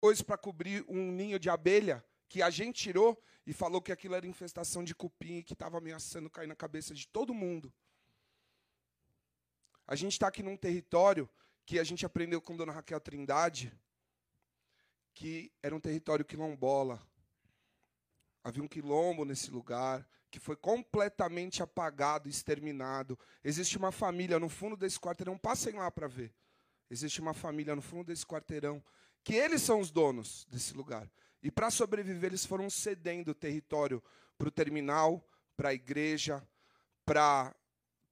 coisa para cobrir um ninho de abelha que a gente tirou e falou que aquilo era infestação de cupim e que estava ameaçando cair na cabeça de todo mundo. A gente está aqui num território que a gente aprendeu com Dona Raquel Trindade, que era um território quilombola. Havia um quilombo nesse lugar que foi completamente apagado, exterminado. Existe uma família no fundo desse quarteirão, passem lá para ver. Existe uma família no fundo desse quarteirão que eles são os donos desse lugar. E para sobreviver, eles foram cedendo o território para o terminal, para a igreja, para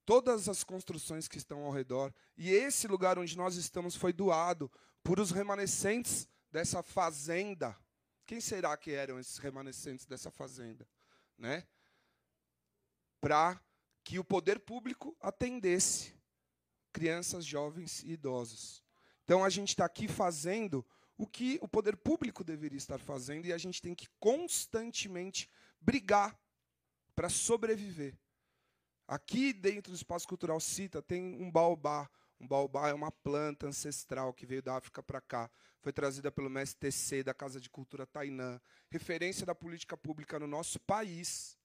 todas as construções que estão ao redor. E esse lugar onde nós estamos foi doado por os remanescentes dessa fazenda. Quem será que eram esses remanescentes dessa fazenda? Né? Para que o poder público atendesse crianças, jovens e idosos. Então a gente está aqui fazendo o que o poder público deveria estar fazendo e a gente tem que constantemente brigar para sobreviver. Aqui dentro do espaço cultural Cita tem um baobá. Um baobá é uma planta ancestral que veio da África para cá. Foi trazida pelo MSTC da Casa de Cultura Tainã, referência da política pública no nosso país.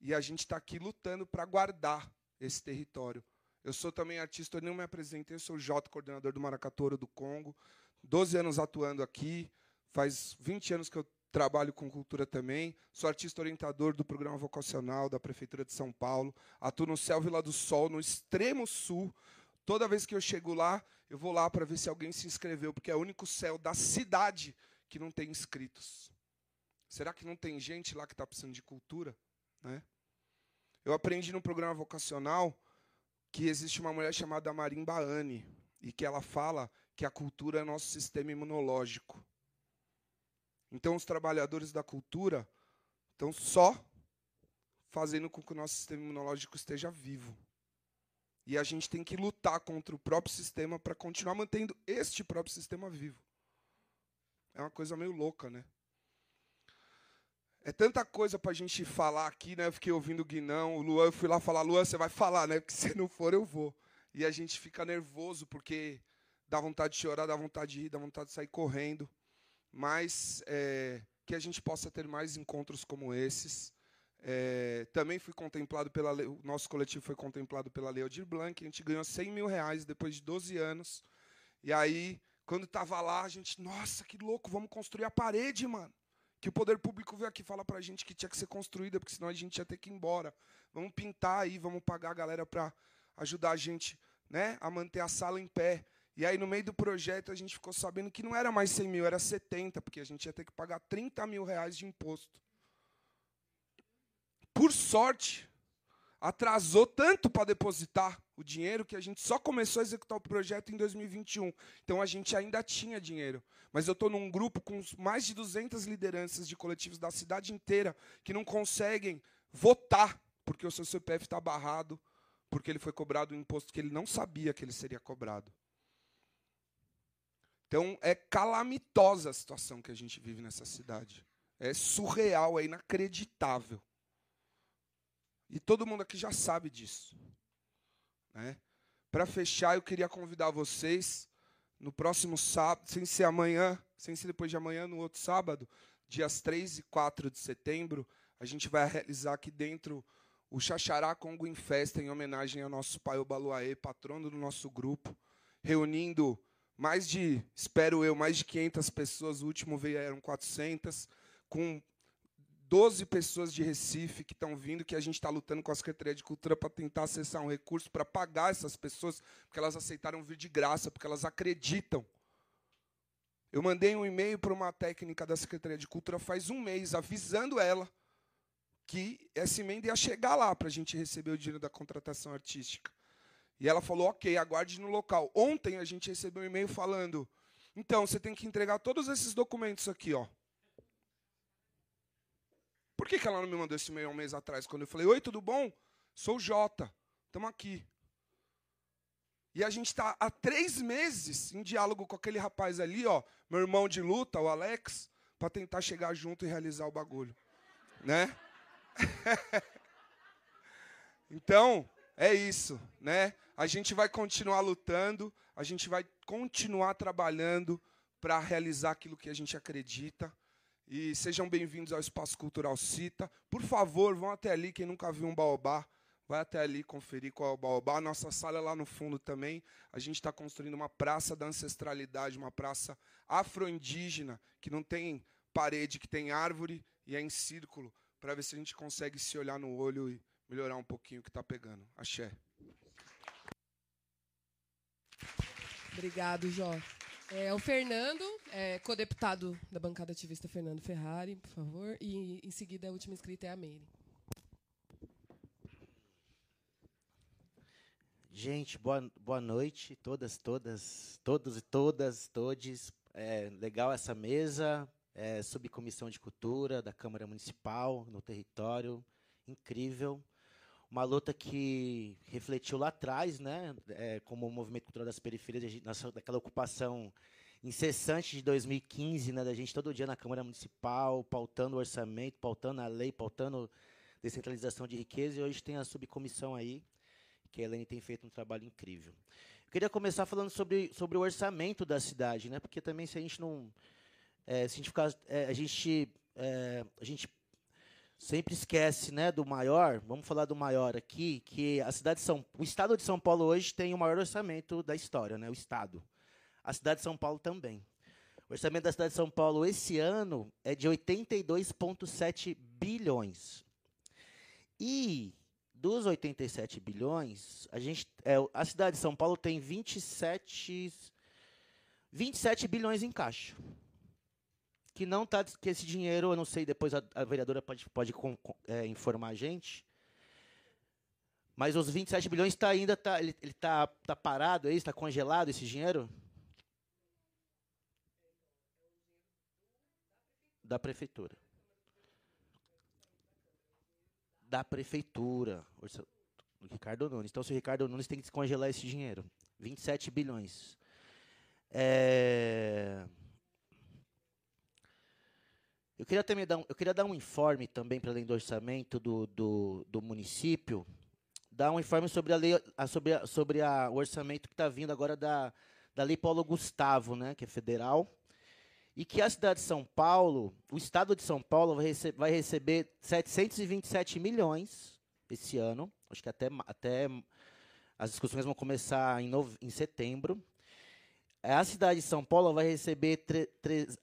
E a gente está aqui lutando para guardar esse território. Eu sou também artista, eu não me apresentei, eu sou o Jota, coordenador do Maracatouro do Congo. 12 anos atuando aqui, faz 20 anos que eu trabalho com cultura também. Sou artista orientador do programa vocacional da Prefeitura de São Paulo. Atuo no Céu Vila do Sol, no extremo sul. Toda vez que eu chego lá, eu vou lá para ver se alguém se inscreveu, porque é o único céu da cidade que não tem inscritos. Será que não tem gente lá que está precisando de cultura? Né? Eu aprendi no programa vocacional que existe uma mulher chamada Marimba Anne e que ela fala que a cultura é nosso sistema imunológico. Então, os trabalhadores da cultura estão só fazendo com que o nosso sistema imunológico esteja vivo. E a gente tem que lutar contra o próprio sistema para continuar mantendo este próprio sistema vivo. É uma coisa meio louca, né? É tanta coisa para a gente falar aqui, né? Eu fiquei ouvindo o Guinão, o Luan, eu fui lá falar, Luan, você vai falar, né? Porque se não for, eu vou. E a gente fica nervoso, porque dá vontade de chorar, dá vontade de rir, dá vontade de sair correndo. Mas é, que a gente possa ter mais encontros como esses. É, também fui contemplado pela o nosso coletivo foi contemplado pela Lei Aldir Blanc, a gente ganhou 100 mil reais depois de 12 anos. E aí, quando estava lá, a gente, nossa, que louco, vamos construir a parede, mano que o poder público veio aqui falar para a gente que tinha que ser construída, porque senão a gente ia ter que ir embora. Vamos pintar aí, vamos pagar a galera para ajudar a gente né, a manter a sala em pé. E aí, no meio do projeto, a gente ficou sabendo que não era mais 100 mil, era 70, porque a gente ia ter que pagar 30 mil reais de imposto. Por sorte, atrasou tanto para depositar o dinheiro que a gente só começou a executar o projeto em 2021. Então a gente ainda tinha dinheiro. Mas eu estou num grupo com mais de 200 lideranças de coletivos da cidade inteira que não conseguem votar porque o seu CPF está barrado, porque ele foi cobrado um imposto que ele não sabia que ele seria cobrado. Então é calamitosa a situação que a gente vive nessa cidade. É surreal, é inacreditável. E todo mundo aqui já sabe disso. Né? Para fechar, eu queria convidar vocês no próximo sábado, sem ser amanhã, sem ser depois de amanhã, no outro sábado, dias 3 e 4 de setembro, a gente vai realizar aqui dentro o Xaxará Congo em Festa, em homenagem ao nosso pai Obaluaê, patrono do nosso grupo, reunindo mais de, espero eu, mais de 500 pessoas, o último veio eram 400, com 12 pessoas de Recife que estão vindo, que a gente está lutando com a Secretaria de Cultura para tentar acessar um recurso para pagar essas pessoas, porque elas aceitaram vir de graça, porque elas acreditam. Eu mandei um e-mail para uma técnica da Secretaria de Cultura faz um mês, avisando ela que essa emenda ia chegar lá para a gente receber o dinheiro da contratação artística. E ela falou, ok, aguarde no local. Ontem a gente recebeu um e-mail falando, então, você tem que entregar todos esses documentos aqui, ó. Por que, que ela não me mandou esse e-mail um mês atrás? Quando eu falei, oi, tudo bom? Sou o Jota, estamos aqui. E a gente está há três meses em diálogo com aquele rapaz ali, ó, meu irmão de luta, o Alex, para tentar chegar junto e realizar o bagulho. Né? então, é isso, né? A gente vai continuar lutando, a gente vai continuar trabalhando para realizar aquilo que a gente acredita. E sejam bem-vindos ao Espaço Cultural Cita. Por favor, vão até ali, quem nunca viu um baobá, vai até ali conferir qual é o baobá. Nossa sala é lá no fundo também. A gente está construindo uma praça da ancestralidade, uma praça afro-indígena, que não tem parede, que tem árvore e é em círculo, para ver se a gente consegue se olhar no olho e melhorar um pouquinho o que está pegando. Axé. Obrigado, Jó. É, o Fernando, é, co-deputado da bancada ativista Fernando Ferrari, por favor. E em seguida a última inscrita é a Meire. Gente, boa, boa noite, todas, todas, todos e todas, todes. É, legal essa mesa, é, subcomissão de cultura da Câmara Municipal no território, incrível. Uma luta que refletiu lá atrás, né, é, como o movimento cultural das periferias, daquela ocupação incessante de 2015, né, da gente todo dia na Câmara Municipal, pautando o orçamento, pautando a lei, pautando descentralização de riqueza, e hoje tem a subcomissão aí, que a Helene tem feito um trabalho incrível. Eu queria começar falando sobre, sobre o orçamento da cidade, né? Porque também se a gente não, é, se a gente ficar, é, a gente, é, a gente sempre esquece, né, do maior. Vamos falar do maior aqui, que a cidade de São, o estado de São Paulo hoje tem o maior orçamento da história, né? O estado. A cidade de São Paulo também. O orçamento da cidade de São Paulo esse ano é de 82,7 bilhões. E dos 87 bilhões, a, gente, é, a cidade de São Paulo tem 27, 27 bilhões em caixa. Que não tá, que esse dinheiro, eu não sei, depois a, a vereadora pode, pode com, é, informar a gente. Mas os 27 bilhões tá ainda tá, ele, ele tá, tá parado aí, está congelado esse dinheiro? Da prefeitura da prefeitura. O Ricardo Nunes. Então, se o Ricardo Nunes tem que descongelar esse dinheiro. 27 bilhões. É... Eu queria, também dar um, eu queria dar um informe também, para além do orçamento do, do, do, município, dar um informe sobre, a lei, sobre, a, sobre a, o orçamento que está vindo agora da, da Lei Paulo Gustavo, né, que é federal e que a cidade de São Paulo, o estado de São Paulo, vai, rece vai receber 727 milhões esse ano. Acho que até, até as discussões vão começar em, em setembro. A cidade de São Paulo vai receber.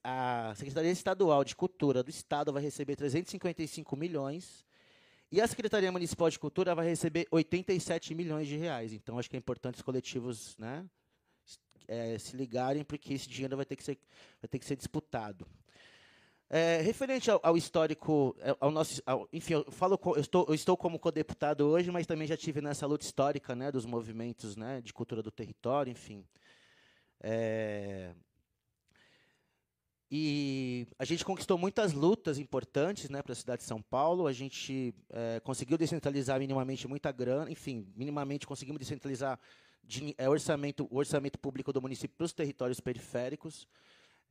A Secretaria Estadual de Cultura do Estado vai receber 355 milhões. E a Secretaria Municipal de Cultura vai receber 87 milhões de reais. Então, acho que é importante os coletivos né, é, se ligarem, porque esse dinheiro vai ter que ser, vai ter que ser disputado. É, referente ao, ao, histórico, é, ao nosso, ao, enfim, eu falo, eu estou, eu estou como co-deputado hoje, mas também já tive nessa luta histórica, né, dos movimentos, né, de cultura do território, enfim. É, e a gente conquistou muitas lutas importantes, né, para a cidade de São Paulo. A gente é, conseguiu descentralizar minimamente muita grana, enfim, minimamente conseguimos descentralizar de, é, orçamento, o orçamento público do município para os territórios periféricos.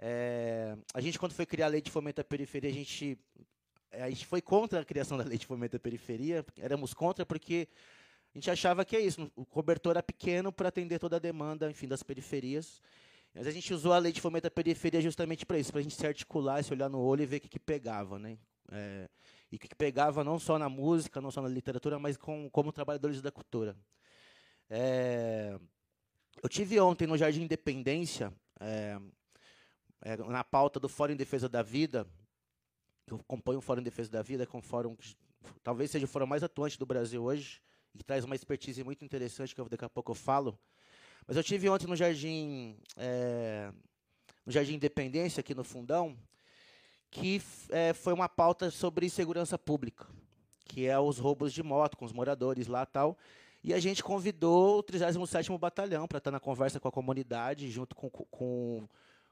É, a gente, quando foi criar a lei de fomento à periferia, a gente, é, a gente foi contra a criação da lei de fomento à periferia, éramos contra porque a gente achava que é isso, o cobertor era pequeno para atender toda a demanda, enfim, das periferias. Mas a gente usou a lei de fomento à periferia justamente para isso, para a gente se articular, se olhar no olho e ver o que, que pegava, né? É, e o que, que pegava não só na música, não só na literatura, mas com, como trabalhadores da cultura. É, eu tive ontem no Jardim Independência, é, é, na pauta do Fórum em Defesa da Vida, que eu acompanho o Fórum em Defesa da Vida, que é um fórum que talvez seja o fórum mais atuante do Brasil hoje, e traz uma expertise muito interessante, que eu, daqui a pouco eu falo. Mas eu tive ontem no Jardim, é, no Jardim Independência, aqui no Fundão, que é, foi uma pauta sobre segurança pública, que é os roubos de moto com os moradores lá tal. E a gente convidou o 37º Batalhão para estar na conversa com a comunidade, junto com, com,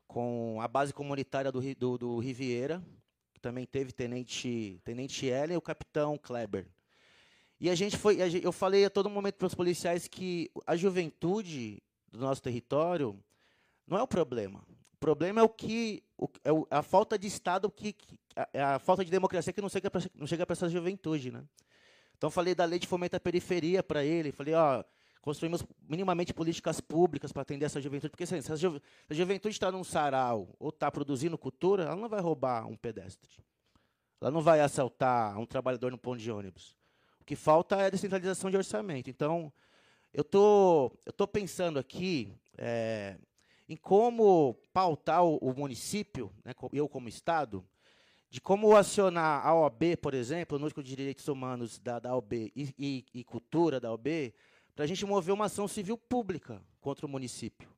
com a base comunitária do, do, do Riviera, que também teve Tenente, Tenente Ellen e o Capitão Kleber. E a gente foi, eu falei a todo momento para os policiais que a juventude do nosso território não é o problema. O problema é o que o, é a falta de Estado que, a, a, falta de democracia que não chega para essa juventude, né? Então falei da lei de fomento à periferia para ele, falei, ó, construímos minimamente políticas públicas para atender essa juventude, porque assim, se a, ju a juventude está num sarau ou está produzindo cultura, ela não vai roubar um pedestre. Ela não vai assaltar um trabalhador no ponto de ônibus. O que falta é a descentralização de orçamento. Então, eu tô, eu tô pensando aqui é, em como pautar o, o município, né, eu como Estado, de como acionar a OAB, por exemplo, o Núcleo de Direitos Humanos da, da OAB e, e, e Cultura da OAB, para a gente mover uma ação civil pública contra o município.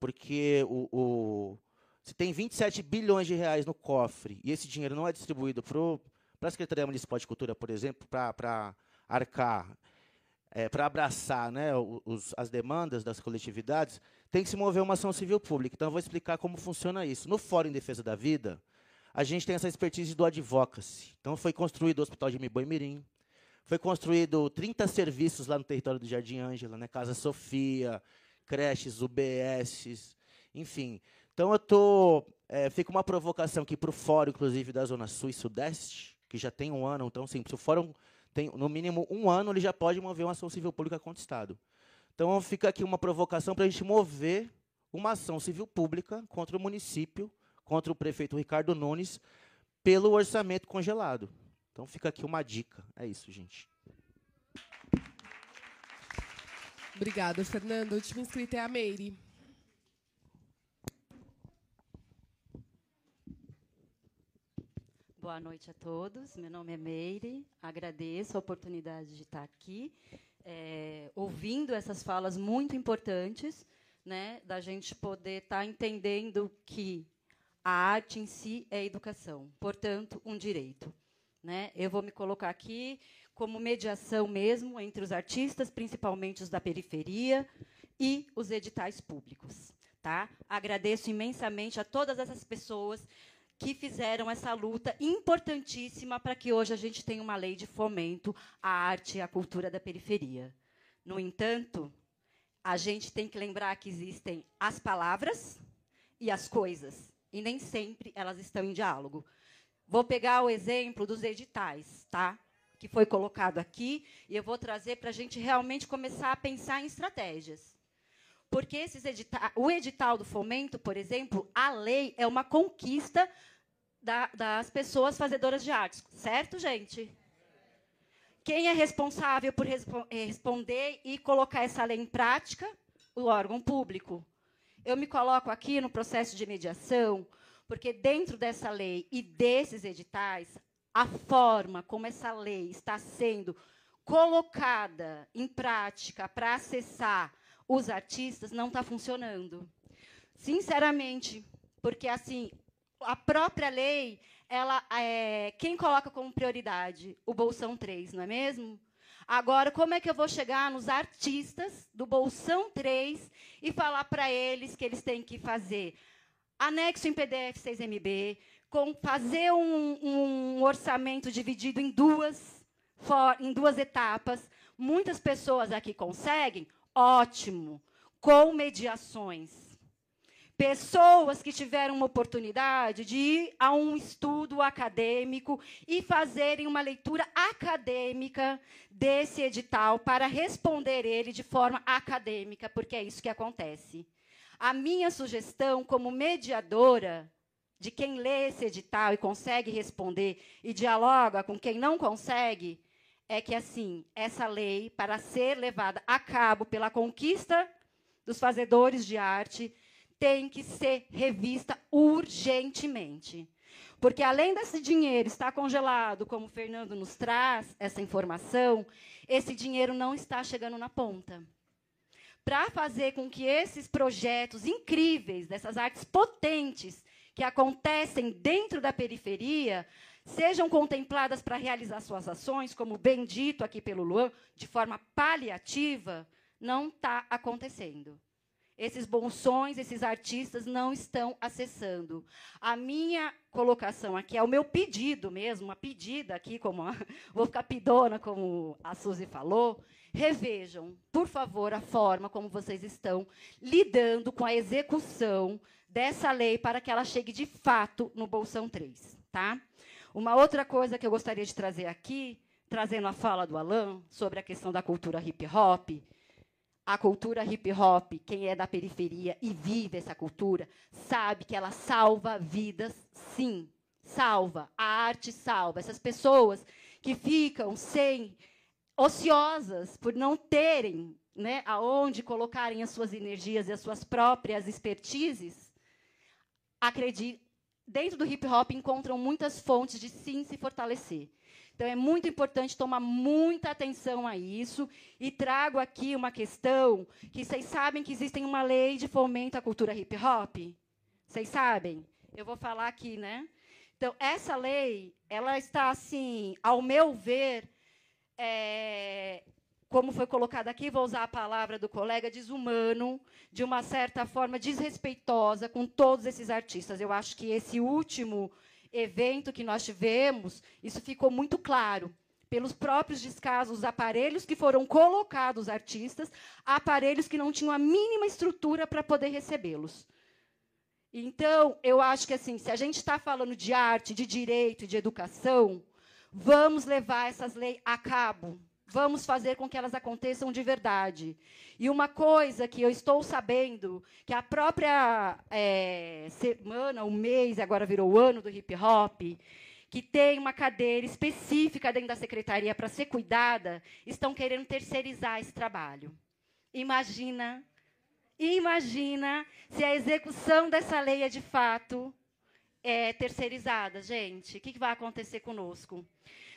Porque o, o, se tem 27 bilhões de reais no cofre e esse dinheiro não é distribuído para a Secretaria Municipal de Cultura, por exemplo, para arcar é, para abraçar né, os, as demandas das coletividades, tem que se mover uma ação civil pública. Então, eu vou explicar como funciona isso. No Fórum em Defesa da Vida, a gente tem essa expertise do advocacy. Então, foi construído o Hospital de Miboi Mirim, foi construído 30 serviços lá no território do Jardim Ângela, né, Casa Sofia, creches, UBS, enfim. Então, eu tô, é, fica uma provocação aqui para o Fórum, inclusive, da Zona Sul e Sudeste, que já tem um ano. Então, sim, se o Fórum tem no mínimo um ano, ele já pode mover uma ação civil pública contra o Estado. Então fica aqui uma provocação para a gente mover uma ação civil pública contra o município, contra o prefeito Ricardo Nunes, pelo orçamento congelado. Então fica aqui uma dica. É isso, gente. Obrigada, Fernando. A última inscrita é a Meire. Boa noite a todos. Meu nome é Meire. Agradeço a oportunidade de estar aqui, é, ouvindo essas falas muito importantes, né, da gente poder estar entendendo que a arte em si é educação, portanto, um direito. Né? Eu vou me colocar aqui como mediação mesmo entre os artistas, principalmente os da periferia, e os editais públicos. Tá? Agradeço imensamente a todas essas pessoas que fizeram essa luta importantíssima para que hoje a gente tenha uma lei de fomento à arte e à cultura da periferia. No entanto, a gente tem que lembrar que existem as palavras e as coisas, e nem sempre elas estão em diálogo. Vou pegar o exemplo dos editais, tá? que foi colocado aqui, e eu vou trazer para a gente realmente começar a pensar em estratégias. Porque esses edita o edital do fomento, por exemplo, a lei é uma conquista da, das pessoas fazedoras de artes, certo, gente? Quem é responsável por respo eh, responder e colocar essa lei em prática? O órgão público. Eu me coloco aqui no processo de mediação, porque dentro dessa lei e desses editais, a forma como essa lei está sendo colocada em prática para acessar os artistas não está funcionando. Sinceramente, porque assim a própria lei, ela é, quem coloca como prioridade o Bolsão 3, não é mesmo? Agora, como é que eu vou chegar nos artistas do Bolsão 3 e falar para eles que eles têm que fazer anexo em PDF 6MB, com fazer um, um orçamento dividido em duas, em duas etapas? Muitas pessoas aqui conseguem, ótimo, com mediações. Pessoas que tiveram uma oportunidade de ir a um estudo acadêmico e fazerem uma leitura acadêmica desse edital para responder ele de forma acadêmica, porque é isso que acontece. A minha sugestão, como mediadora de quem lê esse edital e consegue responder e dialoga com quem não consegue, é que, assim, essa lei, para ser levada a cabo pela conquista dos fazedores de arte, tem que ser revista urgentemente. Porque, além desse dinheiro estar congelado, como o Fernando nos traz essa informação, esse dinheiro não está chegando na ponta. Para fazer com que esses projetos incríveis, dessas artes potentes, que acontecem dentro da periferia, sejam contempladas para realizar suas ações, como bem dito aqui pelo Luan, de forma paliativa, não está acontecendo. Esses bolsões, esses artistas não estão acessando. A minha colocação aqui é o meu pedido mesmo, uma pedida aqui, como a, vou ficar pidona, como a Suzy falou. Revejam, por favor, a forma como vocês estão lidando com a execução dessa lei para que ela chegue de fato no Bolsão 3. Tá? Uma outra coisa que eu gostaria de trazer aqui, trazendo a fala do Alain sobre a questão da cultura hip hop, a cultura hip hop, quem é da periferia e vive essa cultura, sabe que ela salva vidas, sim. Salva. A arte salva. Essas pessoas que ficam sem ociosas por não terem né, aonde colocarem as suas energias e as suas próprias expertises, acredito, dentro do hip hop encontram muitas fontes de sim se fortalecer. Então, é muito importante tomar muita atenção a isso. E trago aqui uma questão que vocês sabem que existe uma lei de fomento à cultura hip hop? Vocês sabem? Eu vou falar aqui, né? Então, essa lei, ela está, assim, ao meu ver, é, como foi colocado aqui, vou usar a palavra do colega, desumano, de uma certa forma desrespeitosa com todos esses artistas. Eu acho que esse último evento que nós tivemos, isso ficou muito claro. Pelos próprios descasos, aparelhos que foram colocados artistas, aparelhos que não tinham a mínima estrutura para poder recebê-los. Então, eu acho que assim, se a gente está falando de arte, de direito de educação, vamos levar essas leis a cabo. Vamos fazer com que elas aconteçam de verdade. E uma coisa que eu estou sabendo, que a própria é, semana, o mês, agora virou o ano do hip hop, que tem uma cadeira específica dentro da secretaria para ser cuidada, estão querendo terceirizar esse trabalho. Imagina, imagina se a execução dessa lei é de fato é, terceirizada, gente. O que, que vai acontecer conosco?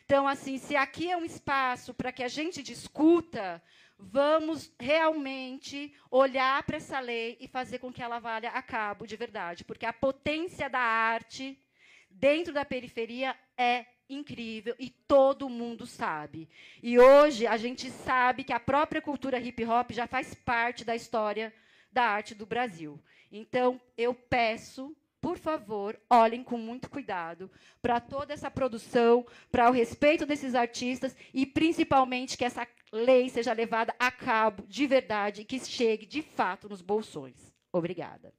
Então, assim, se aqui é um espaço para que a gente discuta, vamos realmente olhar para essa lei e fazer com que ela valha a cabo de verdade, porque a potência da arte dentro da periferia é incrível e todo mundo sabe. E hoje a gente sabe que a própria cultura hip hop já faz parte da história da arte do Brasil. Então, eu peço por favor, olhem com muito cuidado para toda essa produção, para o respeito desses artistas e, principalmente, que essa lei seja levada a cabo de verdade e que chegue, de fato, nos bolsões. Obrigada.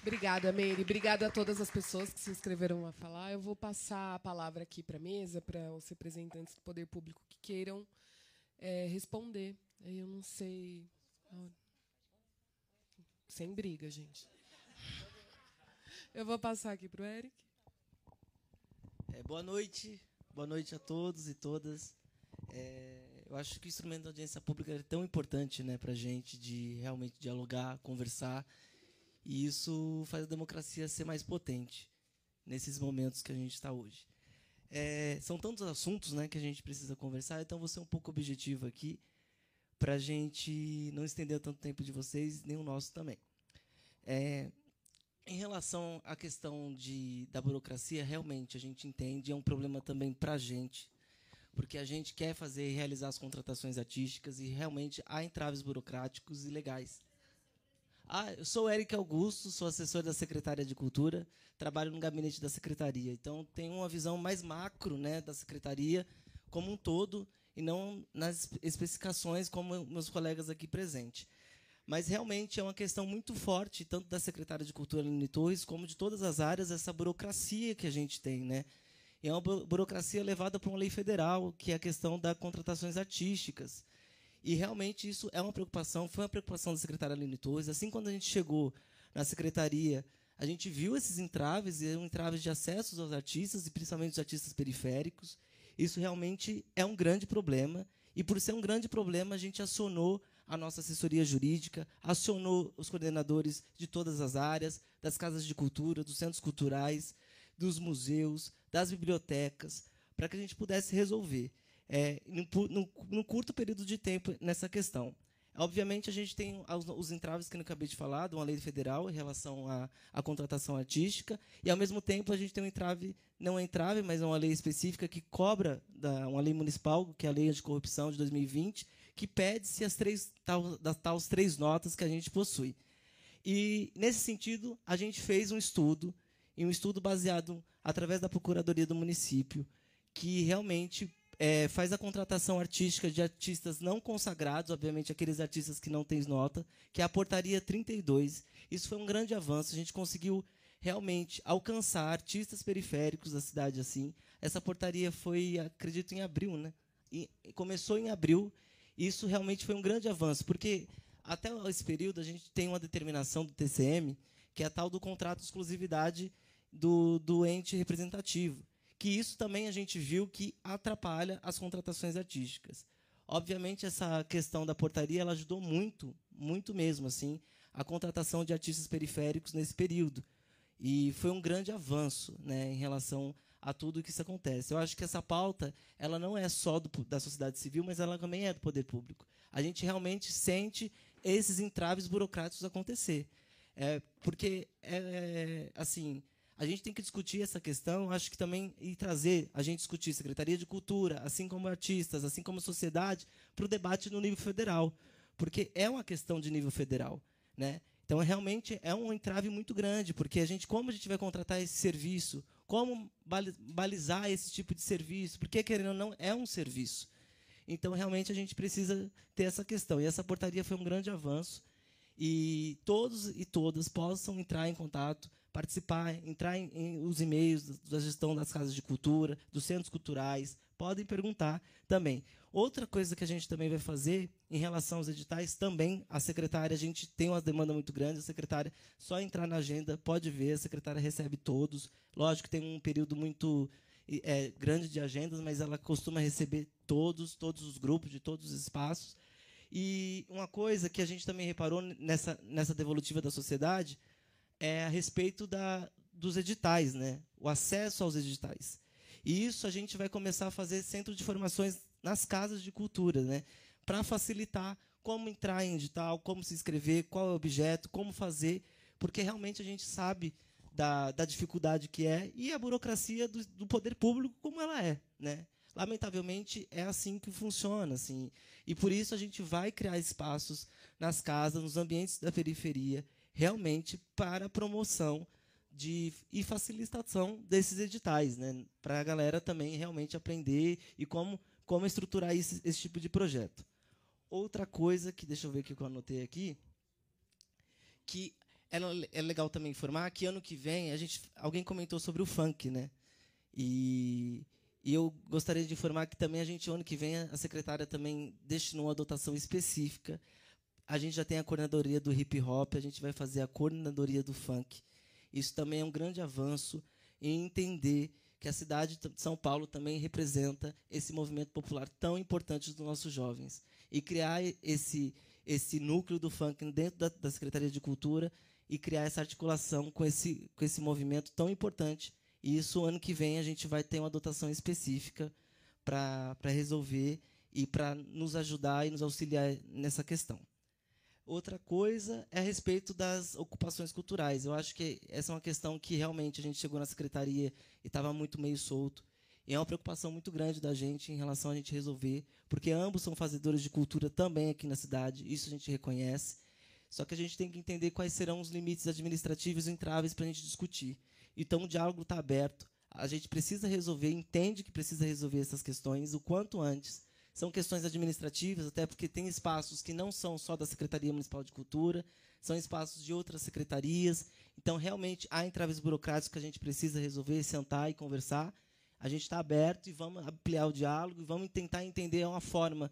Obrigada, Meire. Obrigada a todas as pessoas que se inscreveram a falar. Eu vou passar a palavra aqui para a mesa, para os representantes do poder público que queiram é, responder. Eu não sei. Sem briga, gente. Eu vou passar aqui para o Eric. É, boa noite. Boa noite a todos e todas. É, eu acho que o instrumento da audiência pública é tão importante né, para a gente de realmente dialogar, conversar. E isso faz a democracia ser mais potente nesses momentos que a gente está hoje. É, são tantos assuntos né, que a gente precisa conversar, então vou ser um pouco objetivo aqui para a gente não estender tanto tempo de vocês, nem o nosso também. É, em relação à questão de, da burocracia, realmente a gente entende, é um problema também para a gente, porque a gente quer fazer e realizar as contratações artísticas e realmente há entraves burocráticos e legais. Ah, eu sou Eric Augusto, sou assessor da Secretaria de Cultura, trabalho no gabinete da Secretaria. Então, tenho uma visão mais macro né, da Secretaria como um todo e não nas especificações como meus colegas aqui presentes. Mas realmente é uma questão muito forte, tanto da secretária de Cultura, Lini Torres, como de todas as áreas, essa burocracia que a gente tem. Né? E é uma burocracia levada por uma lei federal, que é a questão das contratações artísticas. E realmente isso é uma preocupação, foi uma preocupação da secretária Lini Torres. Assim, quando a gente chegou na secretaria, a gente viu esses entraves, e entraves de acessos aos artistas, e principalmente os artistas periféricos. Isso realmente é um grande problema. E por ser um grande problema, a gente acionou a nossa assessoria jurídica, acionou os coordenadores de todas as áreas, das casas de cultura, dos centros culturais, dos museus, das bibliotecas, para que a gente pudesse resolver é, num, curto período de tempo nessa questão. Obviamente, a gente tem os entraves que eu acabei de falar, de uma lei federal em relação à, à, contratação artística, e, ao mesmo tempo, a gente tem um entrave, não é entrave, mas é uma lei específica que cobra, da, uma lei municipal, que é a Lei Anticorrupção de 2020, que pede-se as três, tal, das tais três notas que a gente possui. E, nesse sentido, a gente fez um estudo, e um estudo baseado através da Procuradoria do município, que realmente é, faz a contratação artística de artistas não consagrados, obviamente aqueles artistas que não têm nota, que é a portaria 32. Isso foi um grande avanço, a gente conseguiu realmente alcançar artistas periféricos da cidade assim. Essa portaria foi, acredito, em abril, né? e começou em abril. Isso realmente foi um grande avanço, porque até esse período a gente tem uma determinação do TCM, que é a tal do contrato de exclusividade do, do ente representativo. Que isso também a gente viu que atrapalha as contratações artísticas. Obviamente, essa questão da portaria ela ajudou muito, muito mesmo, assim, a contratação de artistas periféricos nesse período. E foi um grande avanço né, em relação a tudo que isso acontece. Eu acho que essa pauta ela não é só do, da sociedade civil, mas ela também é do poder público. A gente realmente sente esses entraves burocráticos acontecer. É, porque, é, assim, a gente tem que discutir essa questão, acho que também, e trazer, a gente discutir Secretaria de Cultura, assim como artistas, assim como sociedade, para o debate no nível federal. Porque é uma questão de nível federal. Né? Então, realmente, é um entrave muito grande, porque a gente, como a gente vai contratar esse serviço? Como balizar esse tipo de serviço? Porque, querendo ou não, é um serviço. Então, realmente, a gente precisa ter essa questão. E essa portaria foi um grande avanço. E todos e todas possam entrar em contato, participar, entrar em, em os e-mails da gestão das casas de cultura, dos centros culturais, podem perguntar também. Outra coisa que a gente também vai fazer em relação aos editais, também a secretária, a gente tem uma demanda muito grande, a secretária só entrar na agenda, pode ver, a secretária recebe todos. Lógico tem um período muito é, grande de agendas, mas ela costuma receber todos, todos os grupos, de todos os espaços. E uma coisa que a gente também reparou nessa, nessa devolutiva da sociedade é a respeito da, dos editais, né? o acesso aos editais. E isso a gente vai começar a fazer centro de formações nas casas de cultura, né? para facilitar como entrar em edital, como se inscrever, qual é o objeto, como fazer, porque realmente a gente sabe da, da dificuldade que é e a burocracia do, do, poder público como ela é, né? Lamentavelmente é assim que funciona, assim, e por isso a gente vai criar espaços nas casas, nos ambientes da periferia, realmente para a promoção de, e facilitação desses editais, né? Para a galera também realmente aprender e como como estruturar esse, esse tipo de projeto. Outra coisa que, deixa eu ver o que eu anotei aqui, que é, é legal também informar que ano que vem a gente, alguém comentou sobre o funk, né? E, e eu gostaria de informar que também a gente ano que vem a secretária também destinou uma dotação específica. A gente já tem a coordenadoria do hip hop, a gente vai fazer a coordenadoria do funk. Isso também é um grande avanço em entender que a cidade de São Paulo também representa esse movimento popular tão importante dos nossos jovens. E criar esse, esse núcleo do funk dentro da, da Secretaria de Cultura e criar essa articulação com esse, com esse movimento tão importante. E isso, ano que vem, a gente vai ter uma dotação específica para resolver e para nos ajudar e nos auxiliar nessa questão. Outra coisa é a respeito das ocupações culturais. Eu acho que essa é uma questão que realmente a gente chegou na secretaria e estava muito meio solto. E é uma preocupação muito grande da gente em relação a gente resolver, porque ambos são fazedores de cultura também aqui na cidade, isso a gente reconhece. Só que a gente tem que entender quais serão os limites administrativos e entraves para a gente discutir. Então o diálogo está aberto. A gente precisa resolver, entende que precisa resolver essas questões o quanto antes são questões administrativas, até porque tem espaços que não são só da Secretaria Municipal de Cultura, são espaços de outras secretarias. Então, realmente, há entraves burocráticos que a gente precisa resolver, sentar e conversar. A gente está aberto e vamos ampliar o diálogo e vamos tentar entender uma forma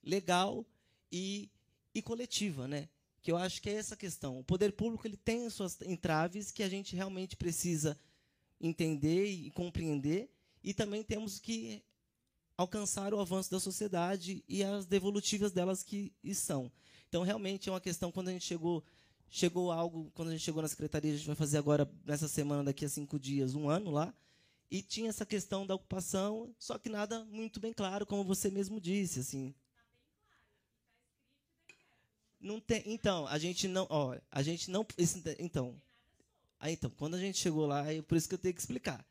legal e, e coletiva, né? Que eu acho que é essa questão. O poder público ele tem suas entraves que a gente realmente precisa entender e compreender, e também temos que alcançar o avanço da sociedade e as devolutivas delas que são. Então, realmente é uma questão, quando a gente chegou, chegou algo, quando a gente chegou na secretaria, a gente vai fazer agora, nessa semana, daqui a cinco dias, um ano lá, e tinha essa questão da ocupação, só que nada muito bem claro, como você mesmo disse, assim. Não tem, então, a gente não, ó, a gente não, esse, então, aí, então, quando a gente chegou lá, é por isso que eu tenho que explicar.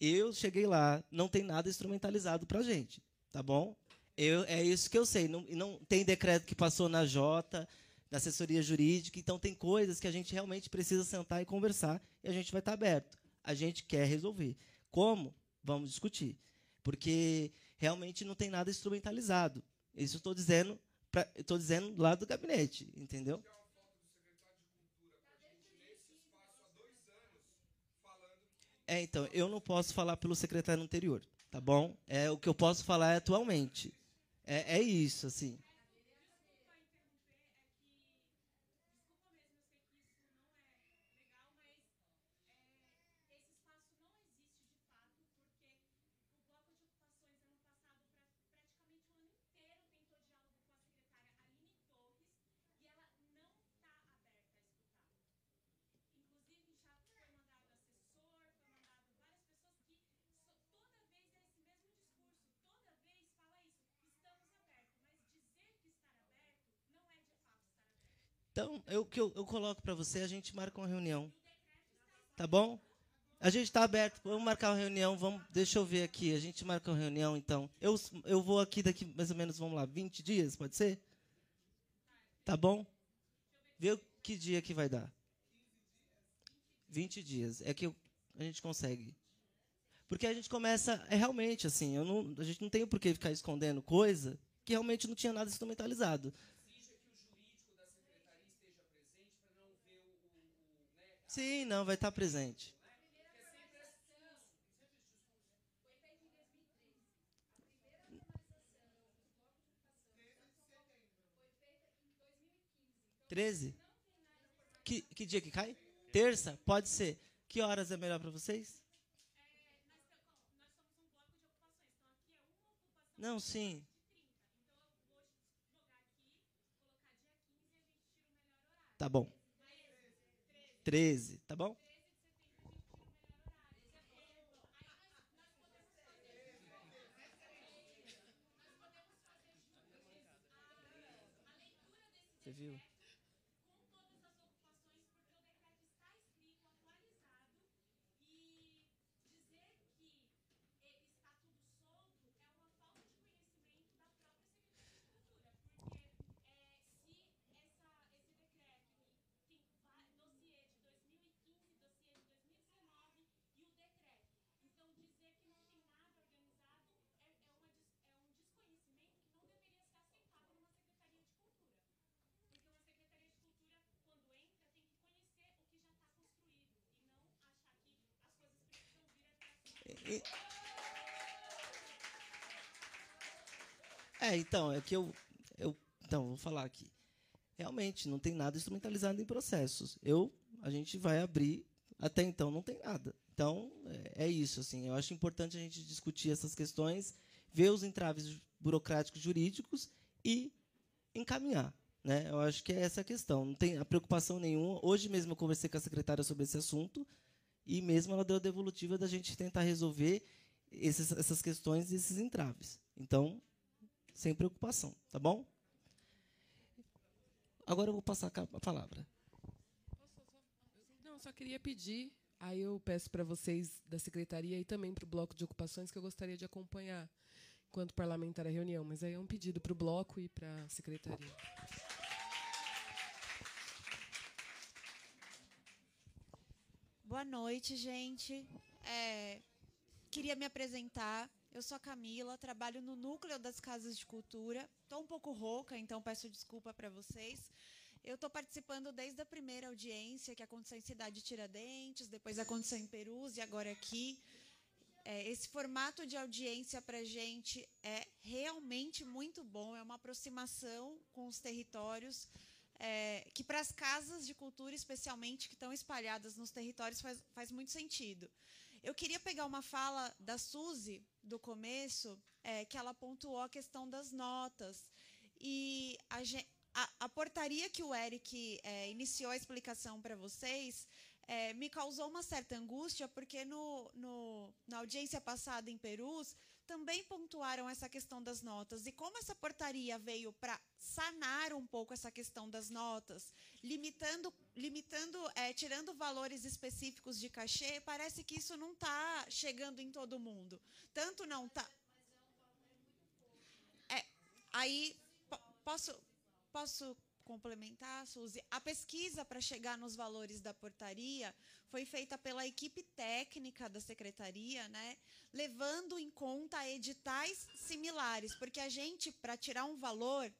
Eu cheguei lá, não tem nada instrumentalizado para gente, tá bom? Eu, é isso que eu sei. Não, não tem decreto que passou na Jota, da assessoria jurídica, então tem coisas que a gente realmente precisa sentar e conversar e a gente vai estar aberto. A gente quer resolver. Como? Vamos discutir. Porque realmente não tem nada instrumentalizado. Isso estou dizendo, dizendo lá do gabinete, entendeu? É, então, eu não posso falar pelo secretário anterior. Tá bom? É o que eu posso falar atualmente. É, é isso, assim. Então, eu que eu, eu coloco para você, a gente marca uma reunião. Tá bom? A gente está aberto. Vamos marcar uma reunião. Vamos, deixa eu ver aqui. A gente marca uma reunião, então. Eu, eu vou aqui daqui mais ou menos, vamos lá, 20 dias, pode ser? Tá bom? Vê que dia que vai dar. 20 dias. É que eu, a gente consegue. Porque a gente começa, é realmente assim, eu não, a gente não tem por que ficar escondendo coisa que realmente não tinha nada instrumentalizado. Sim, não, vai estar presente. Treze? Que, que dia que cai? Terça? Pode ser. Que horas é melhor para vocês? Não, sim. Tá bom. 13, tá bom? Você viu? É, então, é que eu, eu. Então, vou falar aqui. Realmente, não tem nada instrumentalizado em processos. Eu, a gente vai abrir, até então não tem nada. Então, é, é isso. Assim, eu acho importante a gente discutir essas questões, ver os entraves burocráticos jurídicos e encaminhar. Né? Eu acho que é essa a questão. Não tem preocupação nenhuma. Hoje mesmo eu conversei com a secretária sobre esse assunto e mesmo ela deu a devolutiva da gente tentar resolver esses, essas questões e esses entraves. Então, sem preocupação, tá bom? Agora eu vou passar a palavra. Não, só queria pedir, aí eu peço para vocês da secretaria e também para o bloco de ocupações que eu gostaria de acompanhar enquanto parlamentar a reunião, mas aí é um pedido para o bloco e para a secretaria. Boa noite, gente. É, queria me apresentar. Eu sou a Camila, trabalho no núcleo das casas de cultura. Estou um pouco rouca, então peço desculpa para vocês. Eu estou participando desde a primeira audiência, que aconteceu em Cidade Tiradentes, depois aconteceu em Perus e agora aqui. É, esse formato de audiência para a gente é realmente muito bom, é uma aproximação com os territórios, é, que para as casas de cultura, especialmente, que estão espalhadas nos territórios, faz, faz muito sentido. Eu queria pegar uma fala da Suzy, do começo, é, que ela pontuou a questão das notas. E a, a, a portaria que o Eric é, iniciou a explicação para vocês é, me causou uma certa angústia, porque no, no, na audiência passada em Perus, também pontuaram essa questão das notas. E como essa portaria veio para sanar um pouco essa questão das notas, limitando, limitando é, tirando valores específicos de cachê, parece que isso não está chegando em todo mundo. Tanto não está. É, aí, posso, posso complementar, Suzy, a pesquisa para chegar nos valores da portaria foi feita pela equipe técnica da secretaria, né, levando em conta editais similares, porque a gente, para tirar um valor,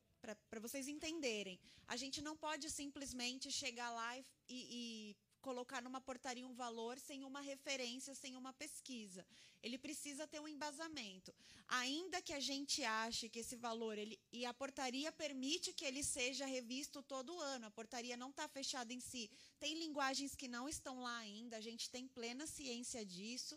para vocês entenderem, a gente não pode simplesmente chegar lá e, e colocar numa portaria um valor sem uma referência, sem uma pesquisa. Ele precisa ter um embasamento. Ainda que a gente ache que esse valor ele, e a portaria permite que ele seja revisto todo ano. A portaria não está fechada em si. Tem linguagens que não estão lá ainda. A gente tem plena ciência disso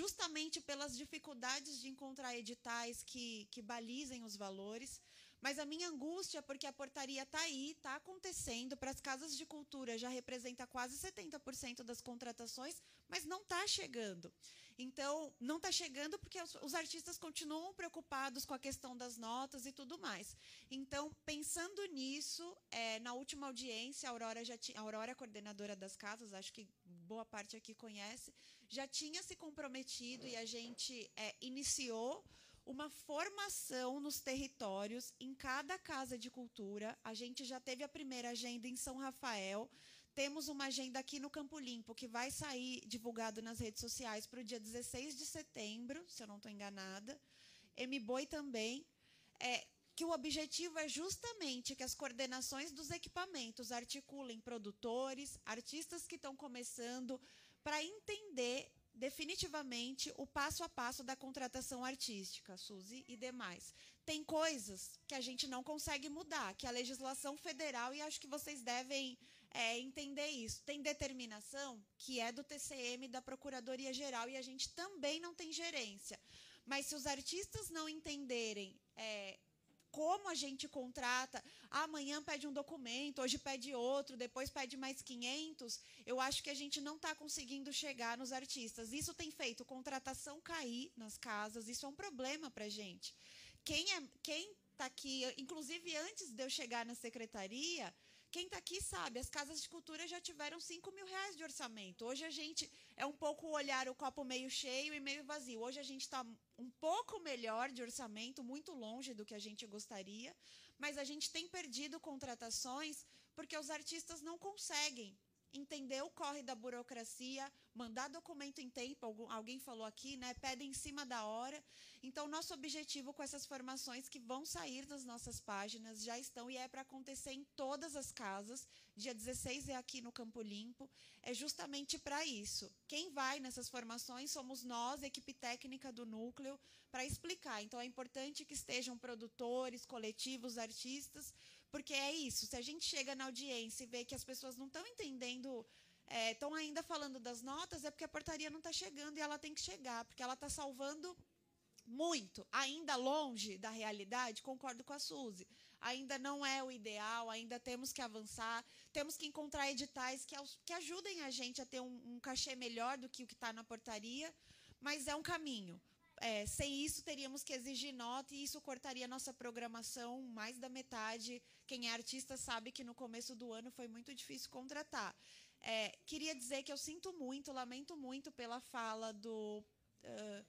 justamente pelas dificuldades de encontrar editais que, que balizem os valores. Mas a minha angústia é porque a portaria está aí, está acontecendo, para as casas de cultura já representa quase 70% das contratações, mas não está chegando. Então, não está chegando porque os, os, artistas continuam preocupados com a questão das notas e tudo mais. Então, pensando nisso, é, na última audiência, a Aurora, já a Aurora, coordenadora das casas, acho que boa parte aqui conhece, já tinha se comprometido e a gente é, iniciou uma formação nos territórios em cada casa de cultura. A gente já teve a primeira agenda em São Rafael. Temos uma agenda aqui no Campo Limpo que vai sair divulgado nas redes sociais para o dia 16 de setembro, se eu não estou enganada. MBoi também. É, que o objetivo é justamente que as coordenações dos equipamentos articulem produtores, artistas que estão começando, para entender definitivamente o passo a passo da contratação artística, Suzy e demais. Tem coisas que a gente não consegue mudar, que a legislação federal, e acho que vocês devem é, entender isso, tem determinação que é do TCM, da Procuradoria-Geral, e a gente também não tem gerência. Mas se os artistas não entenderem é, como a gente contrata, amanhã pede um documento, hoje pede outro, depois pede mais 500, eu acho que a gente não está conseguindo chegar nos artistas. Isso tem feito contratação cair nas casas, isso é um problema para a gente. Quem é, quem está aqui, inclusive antes de eu chegar na secretaria, quem está aqui sabe, as casas de cultura já tiveram 5 mil reais de orçamento. Hoje a gente é um pouco olhar o copo meio cheio e meio vazio. Hoje a gente está um pouco melhor de orçamento, muito longe do que a gente gostaria, mas a gente tem perdido contratações porque os artistas não conseguem entender o corre da burocracia, mandar documento em tempo, alguém falou aqui, né? Pede em cima da hora. Então, nosso objetivo com essas formações que vão sair das nossas páginas já estão e é para acontecer em todas as casas. Dia 16 é aqui no Campo Limpo. É justamente para isso. Quem vai nessas formações somos nós, equipe técnica do núcleo, para explicar. Então, é importante que estejam produtores, coletivos, artistas, porque é isso, se a gente chega na audiência e vê que as pessoas não estão entendendo, estão é, ainda falando das notas, é porque a portaria não está chegando e ela tem que chegar, porque ela está salvando muito, ainda longe da realidade, concordo com a Suzy. Ainda não é o ideal, ainda temos que avançar, temos que encontrar editais que, que ajudem a gente a ter um, um cachê melhor do que o que está na portaria, mas é um caminho. É, sem isso, teríamos que exigir nota e isso cortaria nossa programação mais da metade. Quem é artista sabe que no começo do ano foi muito difícil contratar. É, queria dizer que eu sinto muito, lamento muito pela fala do uh,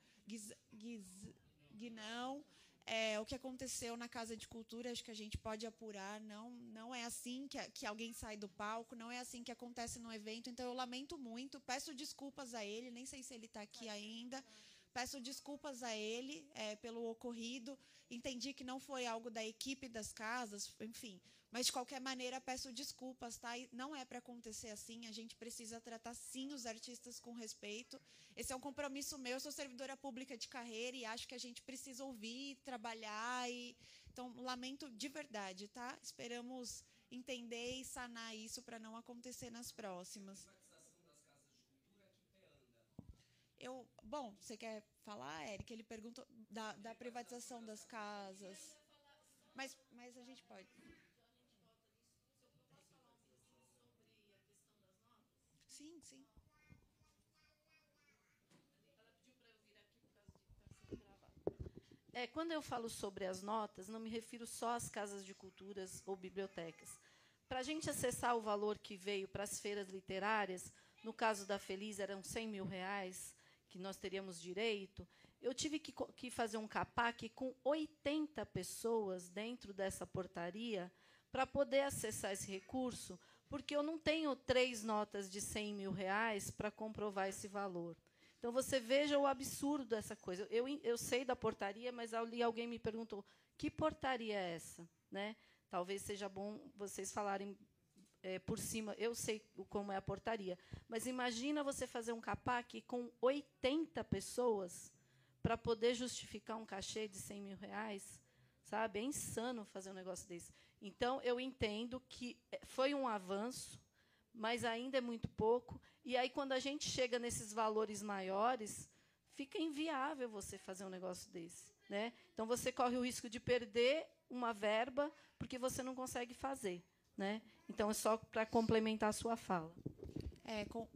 Guinão. É, o que aconteceu na Casa de Cultura, acho que a gente pode apurar. Não, não é assim que, que alguém sai do palco, não é assim que acontece no evento. Então, eu lamento muito, peço desculpas a ele, nem sei se ele está aqui ainda. Peço desculpas a ele é, pelo ocorrido. Entendi que não foi algo da equipe das casas, enfim. Mas, de qualquer maneira, peço desculpas, tá? E não é para acontecer assim. A gente precisa tratar, sim, os artistas com respeito. Esse é um compromisso meu. Eu sou servidora pública de carreira e acho que a gente precisa ouvir, trabalhar. E... Então, lamento de verdade, tá? Esperamos entender e sanar isso para não acontecer nas próximas. Eu, bom, você quer falar, Eric? Ele perguntou da, da privatização das casas. Mas, mas a gente pode. Sim, sim. É, quando eu falo sobre as notas, não me refiro só às casas de culturas ou bibliotecas. Para a gente acessar o valor que veio para as feiras literárias, no caso da Feliz eram 100 mil reais, que nós teríamos direito, eu tive que, que fazer um CAPAC com 80 pessoas dentro dessa portaria para poder acessar esse recurso, porque eu não tenho três notas de 100 mil reais para comprovar esse valor. Então, você veja o absurdo dessa coisa. Eu, eu sei da portaria, mas ali alguém me perguntou que portaria é essa? Né? Talvez seja bom vocês falarem é, por cima, eu sei como é a portaria, mas imagina você fazer um CAPAC com 80 pessoas para poder justificar um cachê de 100 mil reais, sabe? É insano fazer um negócio desse. Então, eu entendo que é, foi um avanço, mas ainda é muito pouco. E aí, quando a gente chega nesses valores maiores, fica inviável você fazer um negócio desse. Né? Então, você corre o risco de perder uma verba porque você não consegue fazer. Né? Então, é só para complementar a sua fala. É, com,